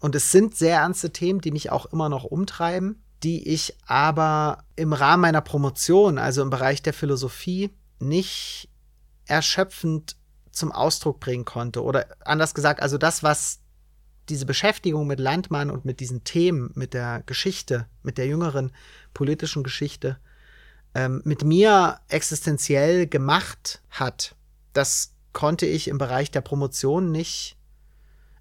und es sind sehr ernste Themen, die mich auch immer noch umtreiben, die ich aber im Rahmen meiner Promotion, also im Bereich der Philosophie, nicht erschöpfend zum Ausdruck bringen konnte. Oder anders gesagt, also das, was diese Beschäftigung mit Landmann und mit diesen Themen, mit der Geschichte, mit der jüngeren politischen Geschichte, ähm, mit mir existenziell gemacht hat, das konnte ich im Bereich der Promotion nicht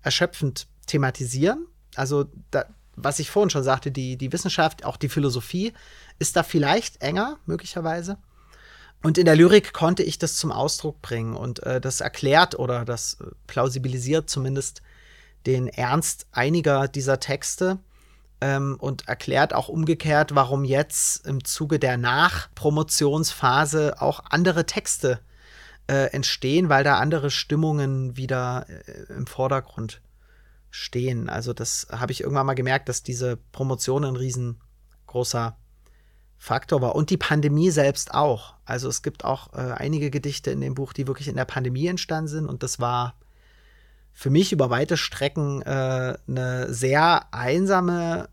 erschöpfend thematisieren. Also, da, was ich vorhin schon sagte, die, die Wissenschaft, auch die Philosophie, ist da vielleicht enger, möglicherweise. Und in der Lyrik konnte ich das zum Ausdruck bringen und äh, das erklärt oder das äh, plausibilisiert zumindest den Ernst einiger dieser Texte ähm, und erklärt auch umgekehrt, warum jetzt im Zuge der Nachpromotionsphase auch andere Texte äh, entstehen, weil da andere Stimmungen wieder äh, im Vordergrund stehen. Also das habe ich irgendwann mal gemerkt, dass diese Promotion ein riesengroßer Faktor war. Und die Pandemie selbst auch. Also es gibt auch äh, einige Gedichte in dem Buch, die wirklich in der Pandemie entstanden sind. Und das war für mich über weite Strecken äh, eine sehr einsame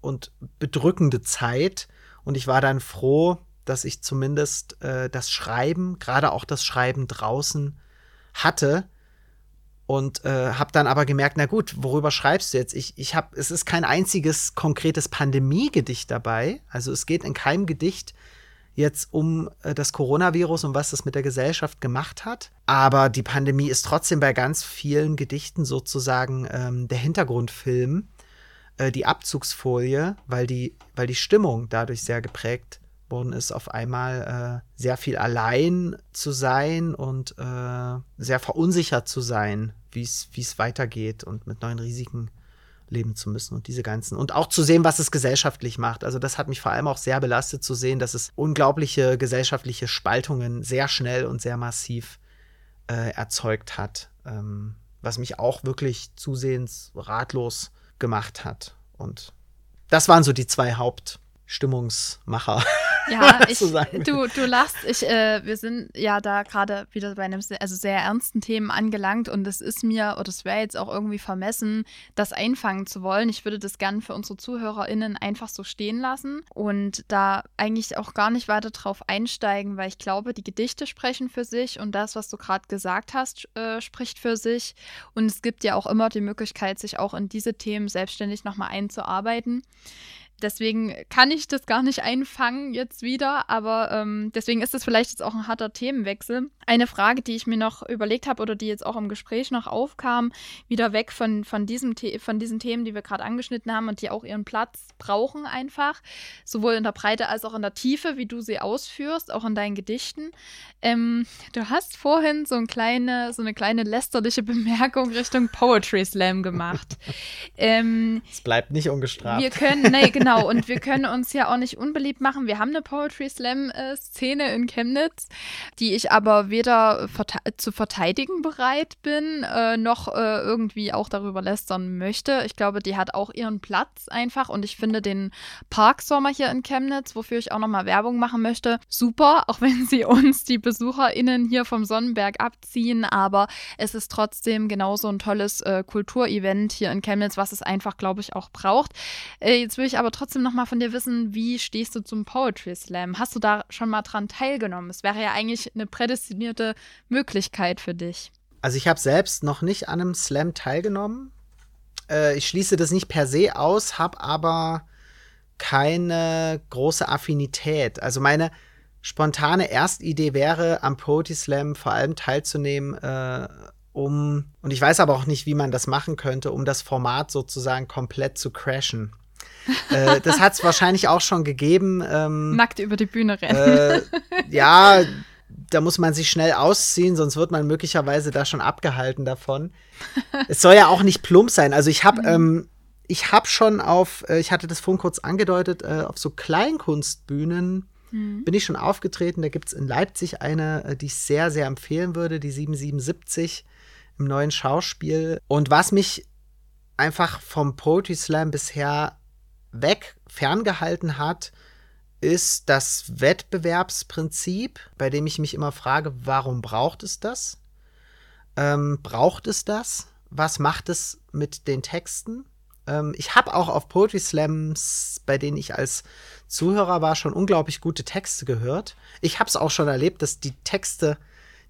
und bedrückende Zeit. Und ich war dann froh, dass ich zumindest äh, das Schreiben, gerade auch das Schreiben draußen hatte. Und äh, habe dann aber gemerkt, na gut, worüber schreibst du jetzt? Ich, ich habe, es ist kein einziges konkretes Pandemiegedicht dabei. Also es geht in keinem Gedicht jetzt um äh, das Coronavirus und was das mit der Gesellschaft gemacht hat. Aber die Pandemie ist trotzdem bei ganz vielen Gedichten sozusagen ähm, der Hintergrundfilm, äh, die Abzugsfolie, weil die, weil die Stimmung dadurch sehr geprägt worden ist, auf einmal äh, sehr viel allein zu sein und äh, sehr verunsichert zu sein, wie es weitergeht und mit neuen Risiken leben zu müssen und diese ganzen. Und auch zu sehen, was es gesellschaftlich macht. Also das hat mich vor allem auch sehr belastet zu sehen, dass es unglaubliche gesellschaftliche Spaltungen sehr schnell und sehr massiv äh, erzeugt hat. Ähm, was mich auch wirklich zusehends ratlos gemacht hat. Und das waren so die zwei Hauptstimmungsmacher. Ja, ich, du, du lachst. Ich, äh, wir sind ja da gerade wieder bei einem sehr, also sehr ernsten Themen angelangt und es ist mir, oder es wäre jetzt auch irgendwie vermessen, das einfangen zu wollen. Ich würde das gerne für unsere ZuhörerInnen einfach so stehen lassen und da eigentlich auch gar nicht weiter drauf einsteigen, weil ich glaube, die Gedichte sprechen für sich und das, was du gerade gesagt hast, äh, spricht für sich. Und es gibt ja auch immer die Möglichkeit, sich auch in diese Themen selbstständig nochmal einzuarbeiten. Deswegen kann ich das gar nicht einfangen jetzt wieder, aber ähm, deswegen ist es vielleicht jetzt auch ein harter Themenwechsel. Eine Frage, die ich mir noch überlegt habe oder die jetzt auch im Gespräch noch aufkam, wieder weg von, von, diesem von diesen Themen, die wir gerade angeschnitten haben und die auch ihren Platz brauchen einfach, sowohl in der Breite als auch in der Tiefe, wie du sie ausführst, auch in deinen Gedichten. Ähm, du hast vorhin so, ein kleine, so eine kleine lästerliche Bemerkung Richtung Poetry Slam gemacht. ähm, es bleibt nicht ungestraft. Wir können, nee, genau Genau, und wir können uns ja auch nicht unbeliebt machen. Wir haben eine Poetry Slam-Szene in Chemnitz, die ich aber weder verte zu verteidigen bereit bin, äh, noch äh, irgendwie auch darüber lästern möchte. Ich glaube, die hat auch ihren Platz einfach und ich finde den Parksommer hier in Chemnitz, wofür ich auch nochmal Werbung machen möchte, super, auch wenn sie uns, die BesucherInnen hier vom Sonnenberg abziehen, aber es ist trotzdem genauso ein tolles äh, Kulturevent hier in Chemnitz, was es einfach, glaube ich, auch braucht. Äh, jetzt will ich aber trotzdem noch mal von dir wissen, wie stehst du zum Poetry Slam? Hast du da schon mal dran teilgenommen? Es wäre ja eigentlich eine prädestinierte Möglichkeit für dich. Also ich habe selbst noch nicht an einem Slam teilgenommen. Äh, ich schließe das nicht per se aus, habe aber keine große Affinität. Also meine spontane Erstidee wäre, am Poetry Slam vor allem teilzunehmen, äh, um, und ich weiß aber auch nicht, wie man das machen könnte, um das Format sozusagen komplett zu crashen äh, das hat es wahrscheinlich auch schon gegeben. Ähm, Nackt über die Bühne rennen. Äh, ja, da muss man sich schnell ausziehen, sonst wird man möglicherweise da schon abgehalten davon. es soll ja auch nicht plump sein. Also ich habe mhm. ähm, ich habe schon auf, äh, ich hatte das vorhin kurz angedeutet, äh, auf so Kleinkunstbühnen mhm. bin ich schon aufgetreten. Da gibt es in Leipzig eine, die ich sehr, sehr empfehlen würde, die 777 im neuen Schauspiel. Und was mich einfach vom Poetry Slam bisher weg ferngehalten hat, ist das Wettbewerbsprinzip, bei dem ich mich immer frage, warum braucht es das? Ähm, braucht es das? Was macht es mit den Texten? Ähm, ich habe auch auf Poetry Slams, bei denen ich als Zuhörer war, schon unglaublich gute Texte gehört. Ich habe es auch schon erlebt, dass die Texte,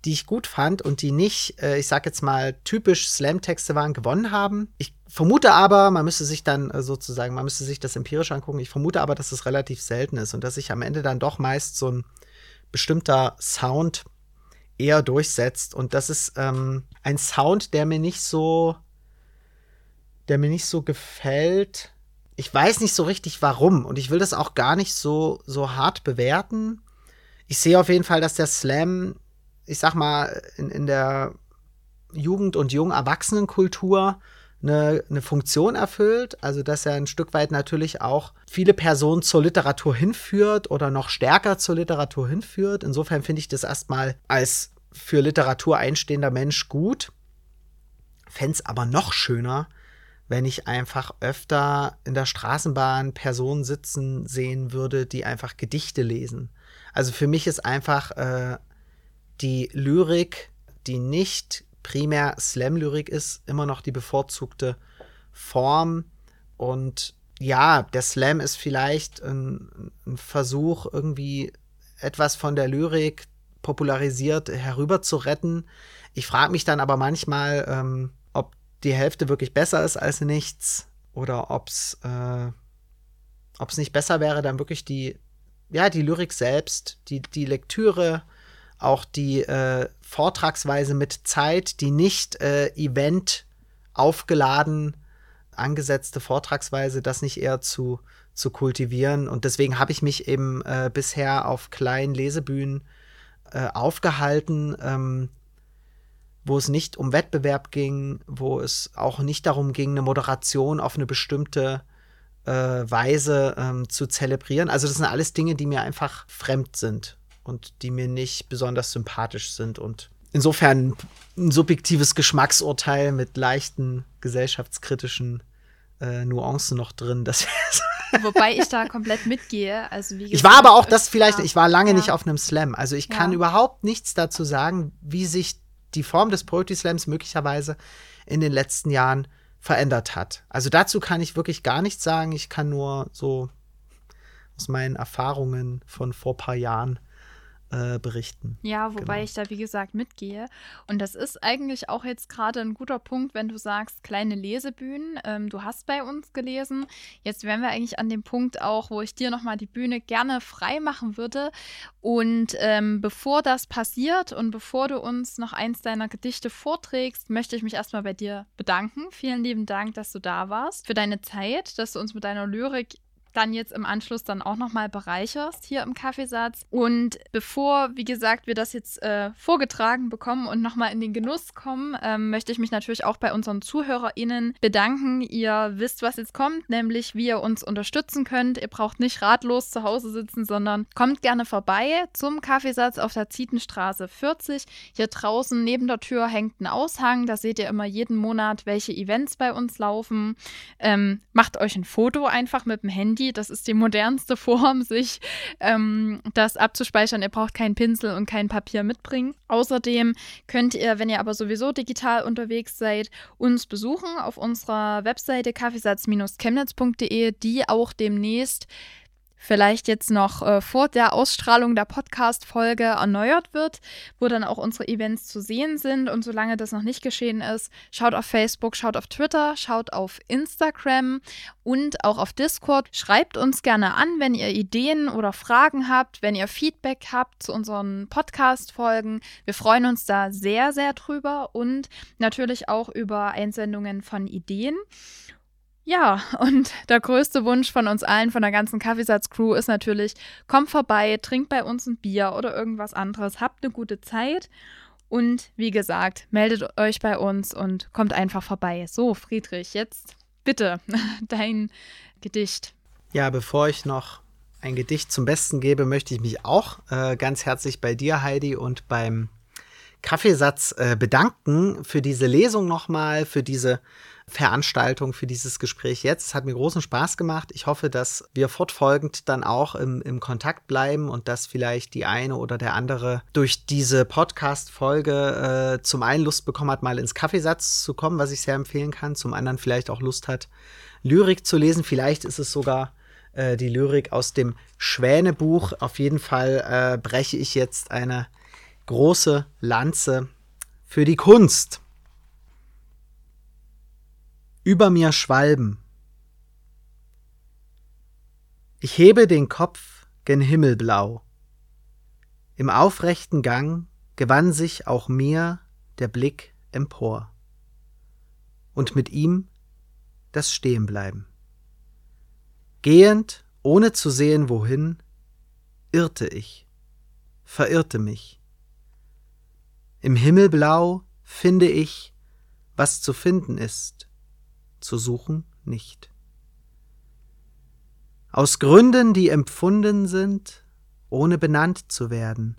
die ich gut fand und die nicht, äh, ich sag jetzt mal, typisch Slam-Texte waren, gewonnen haben. Ich vermute aber, man müsste sich dann äh, sozusagen, man müsste sich das empirisch angucken. Ich vermute aber, dass es relativ selten ist und dass sich am Ende dann doch meist so ein bestimmter Sound eher durchsetzt. Und das ist ähm, ein Sound, der mir nicht so, der mir nicht so gefällt. Ich weiß nicht so richtig warum und ich will das auch gar nicht so, so hart bewerten. Ich sehe auf jeden Fall, dass der Slam, ich sag mal, in, in der Jugend- und Jung-Erwachsenenkultur eine, eine Funktion erfüllt, also dass er ein Stück weit natürlich auch viele Personen zur Literatur hinführt oder noch stärker zur Literatur hinführt. Insofern finde ich das erstmal als für Literatur einstehender Mensch gut. Fände es aber noch schöner, wenn ich einfach öfter in der Straßenbahn Personen sitzen sehen würde, die einfach Gedichte lesen. Also für mich ist einfach äh, die Lyrik, die nicht primär Slam-Lyrik ist, immer noch die bevorzugte Form. Und ja, der Slam ist vielleicht ein, ein Versuch, irgendwie etwas von der Lyrik popularisiert herüber. Ich frage mich dann aber manchmal, ähm, ob die Hälfte wirklich besser ist als nichts oder ob es äh, nicht besser wäre, dann wirklich die, ja, die Lyrik selbst, die, die Lektüre, auch die äh, Vortragsweise mit Zeit, die nicht äh, Event aufgeladen angesetzte Vortragsweise, das nicht eher zu, zu kultivieren. Und deswegen habe ich mich eben äh, bisher auf kleinen Lesebühnen äh, aufgehalten, ähm, wo es nicht um Wettbewerb ging, wo es auch nicht darum ging, eine Moderation auf eine bestimmte äh, Weise ähm, zu zelebrieren. Also das sind alles Dinge, die mir einfach fremd sind und die mir nicht besonders sympathisch sind und insofern ein subjektives Geschmacksurteil mit leichten gesellschaftskritischen äh, Nuancen noch drin. Das Wobei ich da komplett mitgehe. Also wie gesagt, ich war aber auch das vielleicht, ich war lange ja. nicht auf einem Slam. Also ich kann ja. überhaupt nichts dazu sagen, wie sich die Form des Poetry Slams möglicherweise in den letzten Jahren verändert hat. Also dazu kann ich wirklich gar nichts sagen. Ich kann nur so aus meinen Erfahrungen von vor ein paar Jahren äh, berichten. Ja, wobei genau. ich da, wie gesagt, mitgehe. Und das ist eigentlich auch jetzt gerade ein guter Punkt, wenn du sagst, kleine Lesebühnen. Ähm, du hast bei uns gelesen. Jetzt wären wir eigentlich an dem Punkt auch, wo ich dir nochmal die Bühne gerne frei machen würde. Und ähm, bevor das passiert und bevor du uns noch eins deiner Gedichte vorträgst, möchte ich mich erstmal bei dir bedanken. Vielen lieben Dank, dass du da warst, für deine Zeit, dass du uns mit deiner Lyrik dann jetzt im Anschluss dann auch nochmal bereicherst hier im Kaffeesatz. Und bevor, wie gesagt, wir das jetzt äh, vorgetragen bekommen und nochmal in den Genuss kommen, ähm, möchte ich mich natürlich auch bei unseren ZuhörerInnen bedanken. Ihr wisst, was jetzt kommt, nämlich wie ihr uns unterstützen könnt. Ihr braucht nicht ratlos zu Hause sitzen, sondern kommt gerne vorbei zum Kaffeesatz auf der Zietenstraße 40. Hier draußen neben der Tür hängt ein Aushang. Da seht ihr immer jeden Monat, welche Events bei uns laufen. Ähm, macht euch ein Foto einfach mit dem Handy das ist die modernste Form, sich ähm, das abzuspeichern. Ihr braucht keinen Pinsel und kein Papier mitbringen. Außerdem könnt ihr, wenn ihr aber sowieso digital unterwegs seid, uns besuchen auf unserer Webseite kaffeesatz-chemnitz.de, die auch demnächst vielleicht jetzt noch äh, vor der Ausstrahlung der Podcast-Folge erneuert wird, wo dann auch unsere Events zu sehen sind. Und solange das noch nicht geschehen ist, schaut auf Facebook, schaut auf Twitter, schaut auf Instagram und auch auf Discord. Schreibt uns gerne an, wenn ihr Ideen oder Fragen habt, wenn ihr Feedback habt zu unseren Podcast-Folgen. Wir freuen uns da sehr, sehr drüber und natürlich auch über Einsendungen von Ideen. Ja, und der größte Wunsch von uns allen, von der ganzen Kaffeesatz-Crew, ist natürlich, kommt vorbei, trinkt bei uns ein Bier oder irgendwas anderes, habt eine gute Zeit und wie gesagt, meldet euch bei uns und kommt einfach vorbei. So, Friedrich, jetzt bitte dein Gedicht. Ja, bevor ich noch ein Gedicht zum Besten gebe, möchte ich mich auch äh, ganz herzlich bei dir, Heidi, und beim Kaffeesatz äh, bedanken für diese Lesung nochmal, für diese Veranstaltung, für dieses Gespräch jetzt. Es hat mir großen Spaß gemacht. Ich hoffe, dass wir fortfolgend dann auch im, im Kontakt bleiben und dass vielleicht die eine oder der andere durch diese Podcast-Folge äh, zum einen Lust bekommen hat, mal ins Kaffeesatz zu kommen, was ich sehr empfehlen kann, zum anderen vielleicht auch Lust hat, Lyrik zu lesen. Vielleicht ist es sogar äh, die Lyrik aus dem Schwänebuch. Auf jeden Fall äh, breche ich jetzt eine große Lanze für die Kunst. Über mir Schwalben. Ich hebe den Kopf gen Himmelblau. Im aufrechten Gang gewann sich auch mir der Blick empor. Und mit ihm das Stehenbleiben. Gehend, ohne zu sehen wohin, irrte ich, verirrte mich im Himmelblau finde ich, was zu finden ist, zu suchen nicht. Aus Gründen, die empfunden sind, ohne benannt zu werden,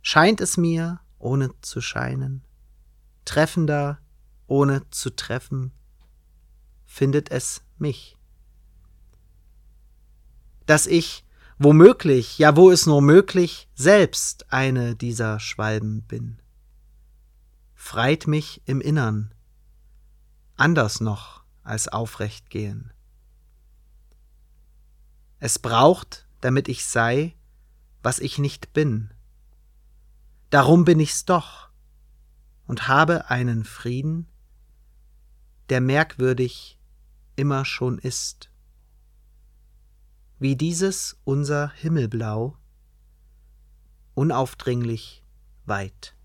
scheint es mir, ohne zu scheinen, treffender, ohne zu treffen, findet es mich. Dass ich womöglich, ja wo es nur möglich, selbst eine dieser Schwalben bin. Freit mich im Innern, anders noch als aufrecht gehen. Es braucht, damit ich sei, was ich nicht bin. Darum bin ich's doch und habe einen Frieden, der merkwürdig immer schon ist wie dieses unser Himmelblau, unaufdringlich weit.